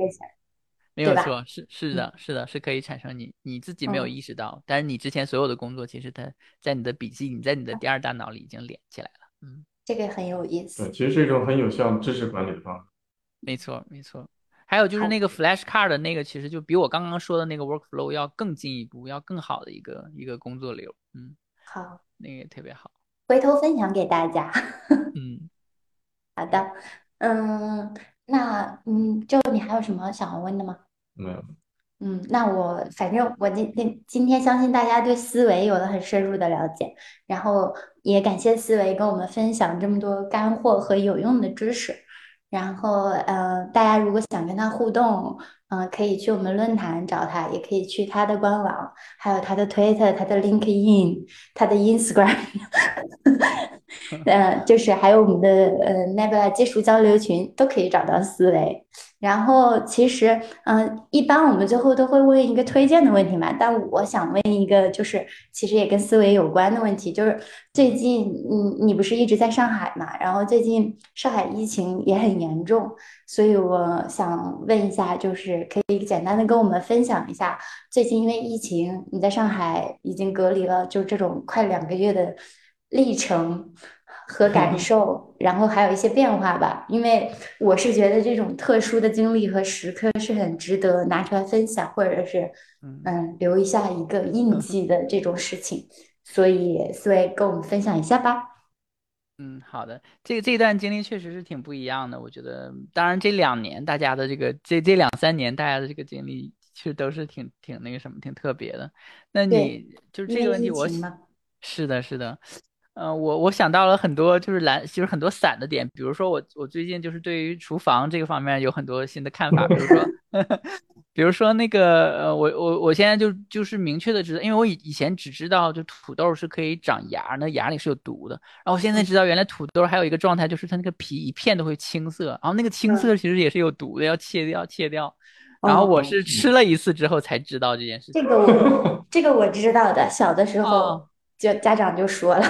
没有错，是是的，是的，是可以产生你你自己没有意识到，但是你之前所有的工作，其实它在你的笔记，你在你的第二大脑里已经连起来了。嗯。这个很有意对，思。其实是一种很有效的知识管理的方法。没错，没错。还有就是，那个 Flashcard 的那个，其实就比我刚刚说的那个 workflow 要更进一步，要更好的一个一个工作流。嗯，好，那个也特别好。回头分享给大家。嗯，好的，嗯，那嗯，就你还有什么想要问的吗？没有，嗯，那我反正我今今今天相信大家对思维有了很深入的了解，然后也感谢思维跟我们分享这么多干货和有用的知识。然后，呃，大家如果想跟他互动，嗯、可以去我们论坛找他，也可以去他的官网，还有他的 Twitter、他的 LinkedIn、他的 Instagram，呃，就是还有我们的呃 Nebula 技术交流群，都可以找到思维。然后其实，嗯、一般我们最后都会问一个推荐的问题嘛，但我想问一个，就是其实也跟思维有关的问题，就是最近你你不是一直在上海嘛，然后最近上海疫情也很严重，所以我想问一下，就是可以简单的跟我们分享一下，最近因为疫情你在上海已经隔离了，就这种快两个月的历程。和感 受，然后还有一些变化吧。因为我是觉得这种特殊的经历和时刻是很值得拿出来分享，或者是嗯嗯留一下一个印记的这种事情。所以，思维跟我们分享一下吧。嗯，好的，这个这段经历确实是挺不一样的。我觉得，当然这两年大家的这个这这两三年大家的这个经历，其实都是挺挺那个什么，挺特别的。那，你就是这个问题，我。是的，是的，呃，我我想到了很多就是蓝，就是很多散的点，比如说我我最近就是对于厨房这个方面有很多新的看法，比如说，比如说那个呃，我我我现在就就是明确的知道，因为我以以前只知道就土豆是可以长芽，那芽里是有毒的，然后我现在知道原来土豆还有一个状态，就是它那个皮一片都会青色，然后那个青嗯，色其实也是有毒的，要切掉切掉。然后我哦，是吃了一次之后才知道这件事情。这个我 这个我知道的，小的时候哦，就家长就说了。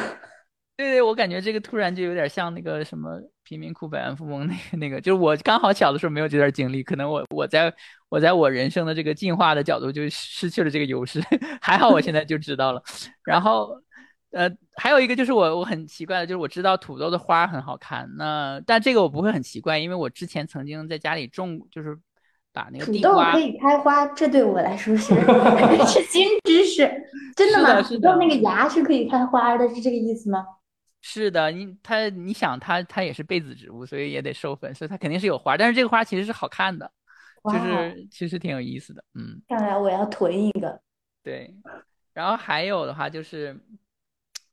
对对，我感觉这个突然就有点像那个什么贫民窟百万富翁那个那个，就是我刚好小的时候没有这段经历，可能我我在我在我人生的这个进化的角度就失去了这个优势，还好我现在就知道了。然后，呃，还有一个就是我我很奇怪的，就是我知道土豆的花很好看，那但这个我不会很奇怪，因为我之前曾经在家里种，就是把那个土，豆可以开花，这对我来说是 是新知识。真的吗？的，的。土豆那个芽是可以开花的，是这个意思吗？是的，你它你想它它也是被子植物，所以也得授粉，所以它肯定是有花，但是这个花其实是好看的，就是其实挺有意思的，嗯，看来我要囤一个。对。然后还有的话就是，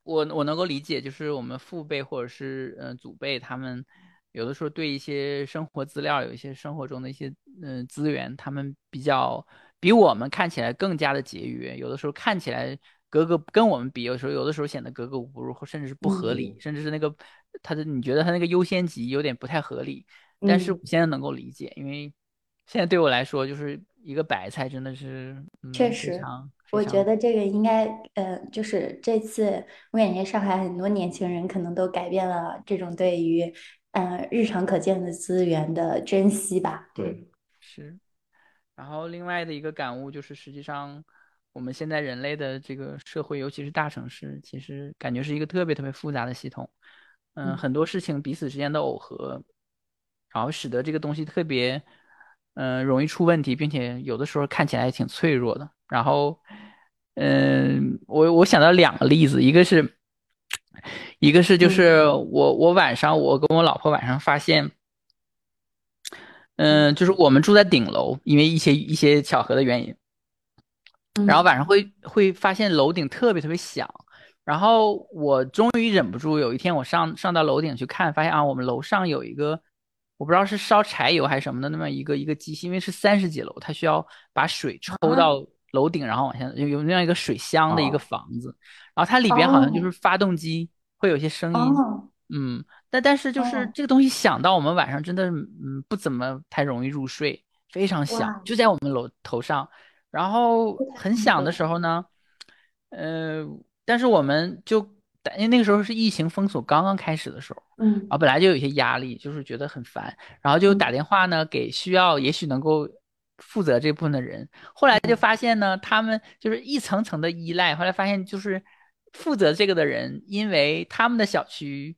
我我能够理解，就是我们父辈或者是嗯、呃祖辈他们有的时候对一些生活资料，有一些生活中的一些嗯、呃资源，他们比较比我们看起来更加的节约，有的时候看起来格格跟我们比，有时候有的时候显得格格不入，或甚至是不合理，嗯甚至是那个他的你觉得他那个优先级有点不太合理，但是我嗯，现在能够理解，因为现在对我来说就是一个白菜，真的是嗯确实，我觉得这个应该，呃，就是这次我感觉上海很多年轻人可能都改变了这种对于，呃，日常可见的资源的珍惜吧。对，是。然后另外的一个感悟就是，实际上我们现在人类的这个社会，尤其是大城市，其实感觉是一个特别特别复杂的系统。嗯，嗯，很多事情彼此之间的耦合，然后使得这个东西特别，嗯、容易出问题，并且有的时候看起来也挺脆弱的。然后，嗯，我我想到两个例子，一个是，一个是就嗯是我我晚上我跟我老婆晚上发现。嗯嗯，就是我们住在顶楼，因为一些一些巧合的原因，然后嗯晚上会会发现楼顶特别特别响，然后我终于忍不住，有一天我上上到楼顶去看，发现啊，我们楼上有一个我不知道是烧柴油还是什么的那么一个一个机器，因为是三十几楼，它需要把水抽啊，到楼顶，然后往下有有那样一个水箱的一个啊，房子，然后它里边好像就是哦发动机会有些声音，哦。嗯。但但是就是哦，这个东西响到我们晚上真的嗯不怎么太容易入睡，非常响，就在我们楼头上。然后很想的。时候呢，呃，但是我们就因为那个时候是疫情封锁刚刚开始的时候，嗯啊本来就有一些压力，就是觉得很烦，然后就打嗯电话呢给需要也许能够负责这部分的人。后来就嗯发现呢，他们就是一层层的依赖，后来发现就是负责这个的人，因为他们的小区。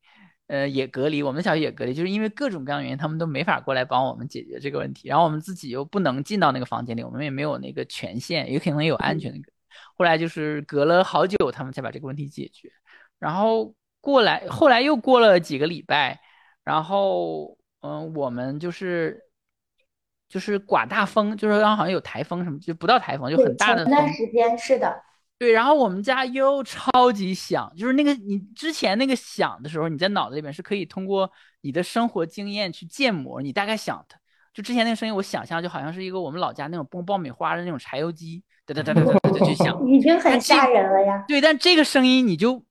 呃，也隔离，我们小区也隔离，就是因为各种各样原因，他们都没法过来帮我们解决这个问题。然后我们自己又不能进到那个房间里，我们也没有那个权限，也可能有安全的。后来就是隔了好久，他们才把这个问题解决。然后过来，后来又过了几个礼拜，然后嗯，我们就是就是刮大风，就是刚好像有台风什么，就不到台风，就很大的风。前段时间是的。对，然后我们家又超级响，就是那个你之前那个响的时候，你在脑子里面是可以通过你的生活经验去建模，你大概想的，就之前那个声音，我想象就好像是一个我们老家那种崩爆米花的那种柴油机，哒哒哒哒哒哒去响，已经很吓人了呀。对，但这个声音你就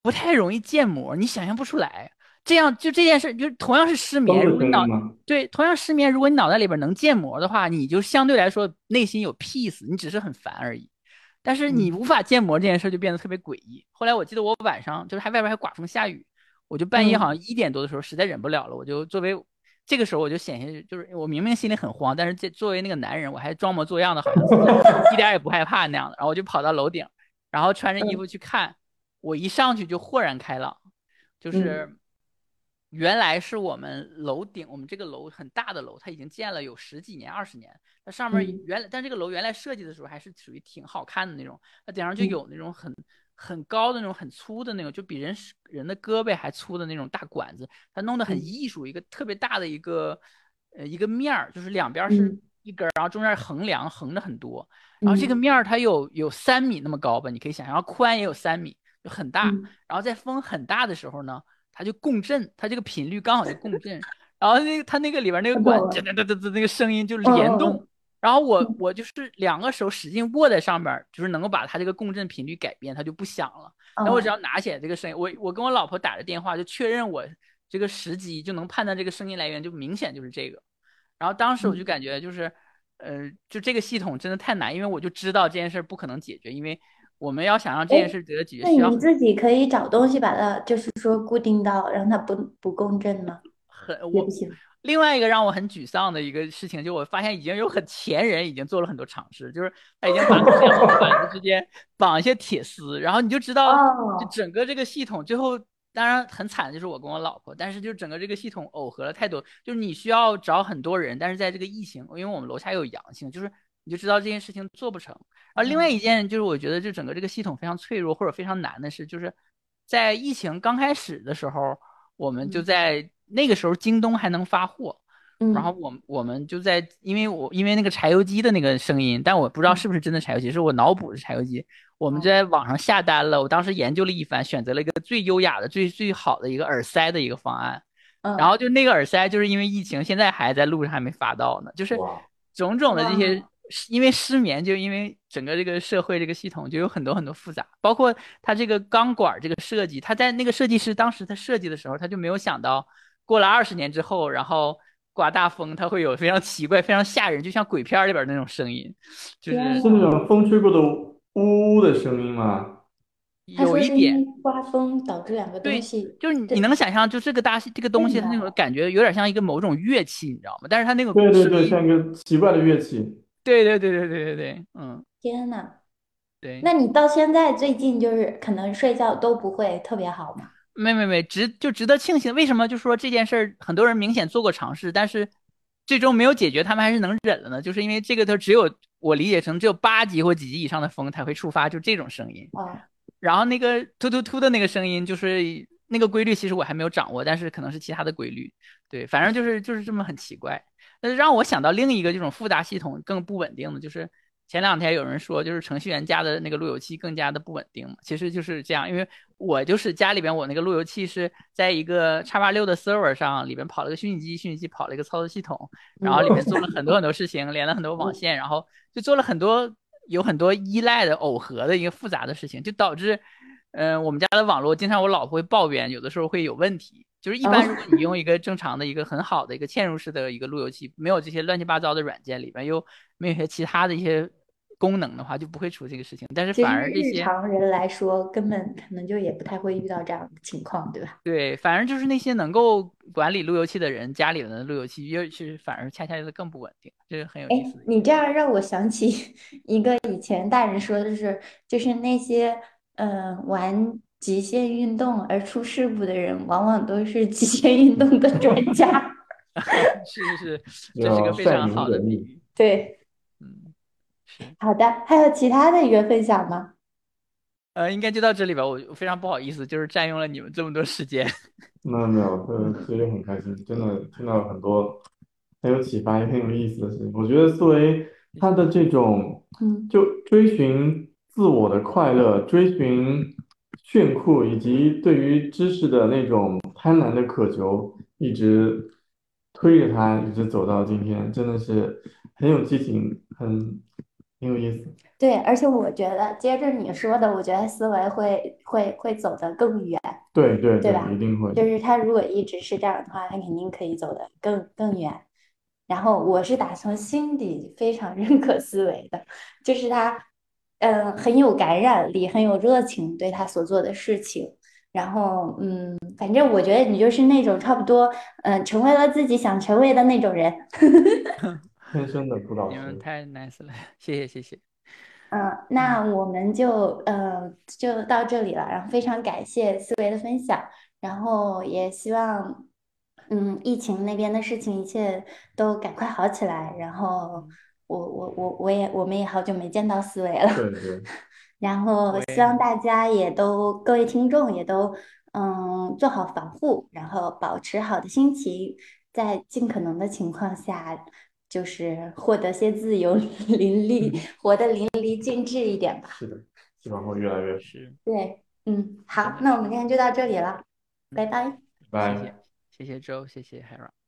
不太容易建模，你想象不出来。这样就这件事，就同样是失眠，如果你脑对同样失眠，如果你脑袋里边能建模的话，你就相对来说内心有 peace，你只是很烦而已。但是你无法建模这件事就变得特别诡异。后来我记得我晚上就是还外边还刮风下雨，我就半夜好像一点多的时候实在忍不了了，我就作为这个时候我就显现就是我明明心里很慌，但是这作为那个男人我还装模作样的，好像一点也不害怕那样的。然后我就跑到楼顶，然后穿着衣服去看，我一上去就豁然开朗，就是原来是我们楼顶，我们这个楼很大的楼，它已经建了有十几年、二十年。它上面原来，但这个楼原来设计的时候还是属于挺好看的那种。它顶上就有那种很很高的那种很粗的那种，就比人人的胳膊还粗的那种大管子。它弄得很艺术，一个特别大的一个呃一个面儿，就是两边是一根，然后中间横梁横着很多。然后这个面儿它有有三米那么高吧，你可以想象，然后宽也有三米，就很大。然后在风很大的时候呢，它就共振，它这个频率刚好就共振。然后那个它那个里边那个管哒哒哒哒哒那个声音就联动。然后我我就是两个手使劲握在上边，就是能够把它这个共振频率改变，它就不响了。然后我只要拿起来这个声音，我我跟我老婆打着电话就确认我这个时机，就能判断这个声音来源，就明显就是这个。然后当时我就感觉就是，呃，就这个系统真的太难，因为我就知道这件事不可能解决，因为我们要想让这件事得到解决，需要你自己可以找东西把它就是说固定到让它不不共振吗？很我。另外一个让我很沮丧的一个事情，就我发现已经有很前人已经做了很多尝试，就是他已经把两个板子之间 绑一些铁丝，然后你就知道，就整个这个系统最后当然很惨的就是我跟我老婆，但是就整个这个系统耦合了太多，就是你需要找很多人，但是在这个疫情，因为我们楼下有阳性，就是你就知道这件事情做不成。而另外一件就是我觉得就整个这个系统非常脆弱或者非常难的是，就是在疫情刚开始的时候，我们就在。那个时候京东还能发货，然后我我们就在，因为我因为那个柴油机的那个声音，但我不知道是不是真的柴油机，是我脑补的柴油机。我们就在网上下单了，我当时研究了一番，选择了一个最优雅的、最最好的一个耳塞的一个方案。然后就那个耳塞，就是因为疫情，现在还在路上还没发到呢。就是种种的这些，因为失眠，就因为整个这个社会这个系统就有很多很多复杂，包括它这个钢管这个设计，它在那个设计师当时他设计的时候，他就没有想到。过了二十年之后，然后刮大风，它会有非常奇怪、非常吓人，就像鬼片里边那种声音，就是是那种风吹过的呜呜的声音吗？有一点刮风导致两个东西，就是你你能想象，就这个大这个东西，它那种感觉有点像一个某种乐器，你知道吗？但是它那个对对对，像一个奇怪的乐器。对对对对对对对，嗯。天呐，对。那你到现在最近就是可能睡觉都不会特别好吗？没没没，值就值得庆幸。为什么就说这件事儿，很多人明显做过尝试，但是最终没有解决，他们还是能忍了呢？就是因为这个，它只有我理解成只有八级或几级以上的风才会触发，就这种声音。然后那个突突突的那个声音，就是那个规律，其实我还没有掌握，但是可能是其他的规律。对，反正就是就是这么很奇怪。那让我想到另一个这种复杂系统更不稳定的就是。前两天有人说，就是程序员家的那个路由器更加的不稳定嘛，其实就是这样。因为我就是家里边，我那个路由器是在一个叉八六的 server 上，里边跑了个虚拟机，虚拟机跑了一个操作系统，然后里面做了很多很多事情，连了很多网线，然后就做了很多有很多依赖的耦合的一个复杂的事情，就导致，嗯，我们家的网络经常我老婆会抱怨，有的时候会有问题。就是一般如果你用一个正常的一个很好的一个嵌入式的一个路由器，没有这些乱七八糟的软件里边又没有一些其他的一些功能的话，就不会出这个事情。但是反而这些常人来说，根本可能就也不太会遇到这样的情况，对吧？对，反而就是那些能够管理路由器的人，家里的路由器越是反而恰恰就是更不稳定，这是很有意思。你这样让我想起 一个以前大人说的是，就是那些嗯玩。极限运动而出事故的人，往往都是极限运动的专家。是是是，这是个非常好的比喻。对，嗯，是。好的，还有其他的一个分享吗？呃，应该就到这里吧。我非常不好意思，就是占用了你们这么多时间。没 有没有，呃，其实很开心，真的听到了很多很有启发也很有意思的事情。我觉得作为他的这种，嗯，就追寻自我的快乐，追寻炫酷，以及对于知识的那种贪婪的渴求，一直推着他一直走到今天，真的是很有激情，很很有意思。对，而且我觉得接着你说的，我觉得思维会会会走得更远。对对对吧？一定会。就是他如果一直是这样的话，他肯定可以走得更更远。然后我是打从心底非常 认可思维的，就是他，嗯，很有感染力，很有热情，对他所做的事情。然后，嗯，反正我觉得你就是那种差不多，嗯，成为了自己想成为的那种人。天生的辅导你们师。太 nice 了，谢谢谢谢。嗯，那我们就呃就到这里了，然后非常感谢思维的分享，然后也希望嗯疫情那边的事情一切都赶快好起来，然后我我我我也我们也好久没见到思维了，对对。然后希望大家也都各位听众也都嗯做好防护，然后保持好的心情，在尽可能的情况下。就是获得些自由，淋漓活得淋漓尽致一点吧。是的，希望会越来越是。对，嗯，好，那我们今天就到这里了，拜拜。拜。谢谢，谢谢周，谢谢 Hera。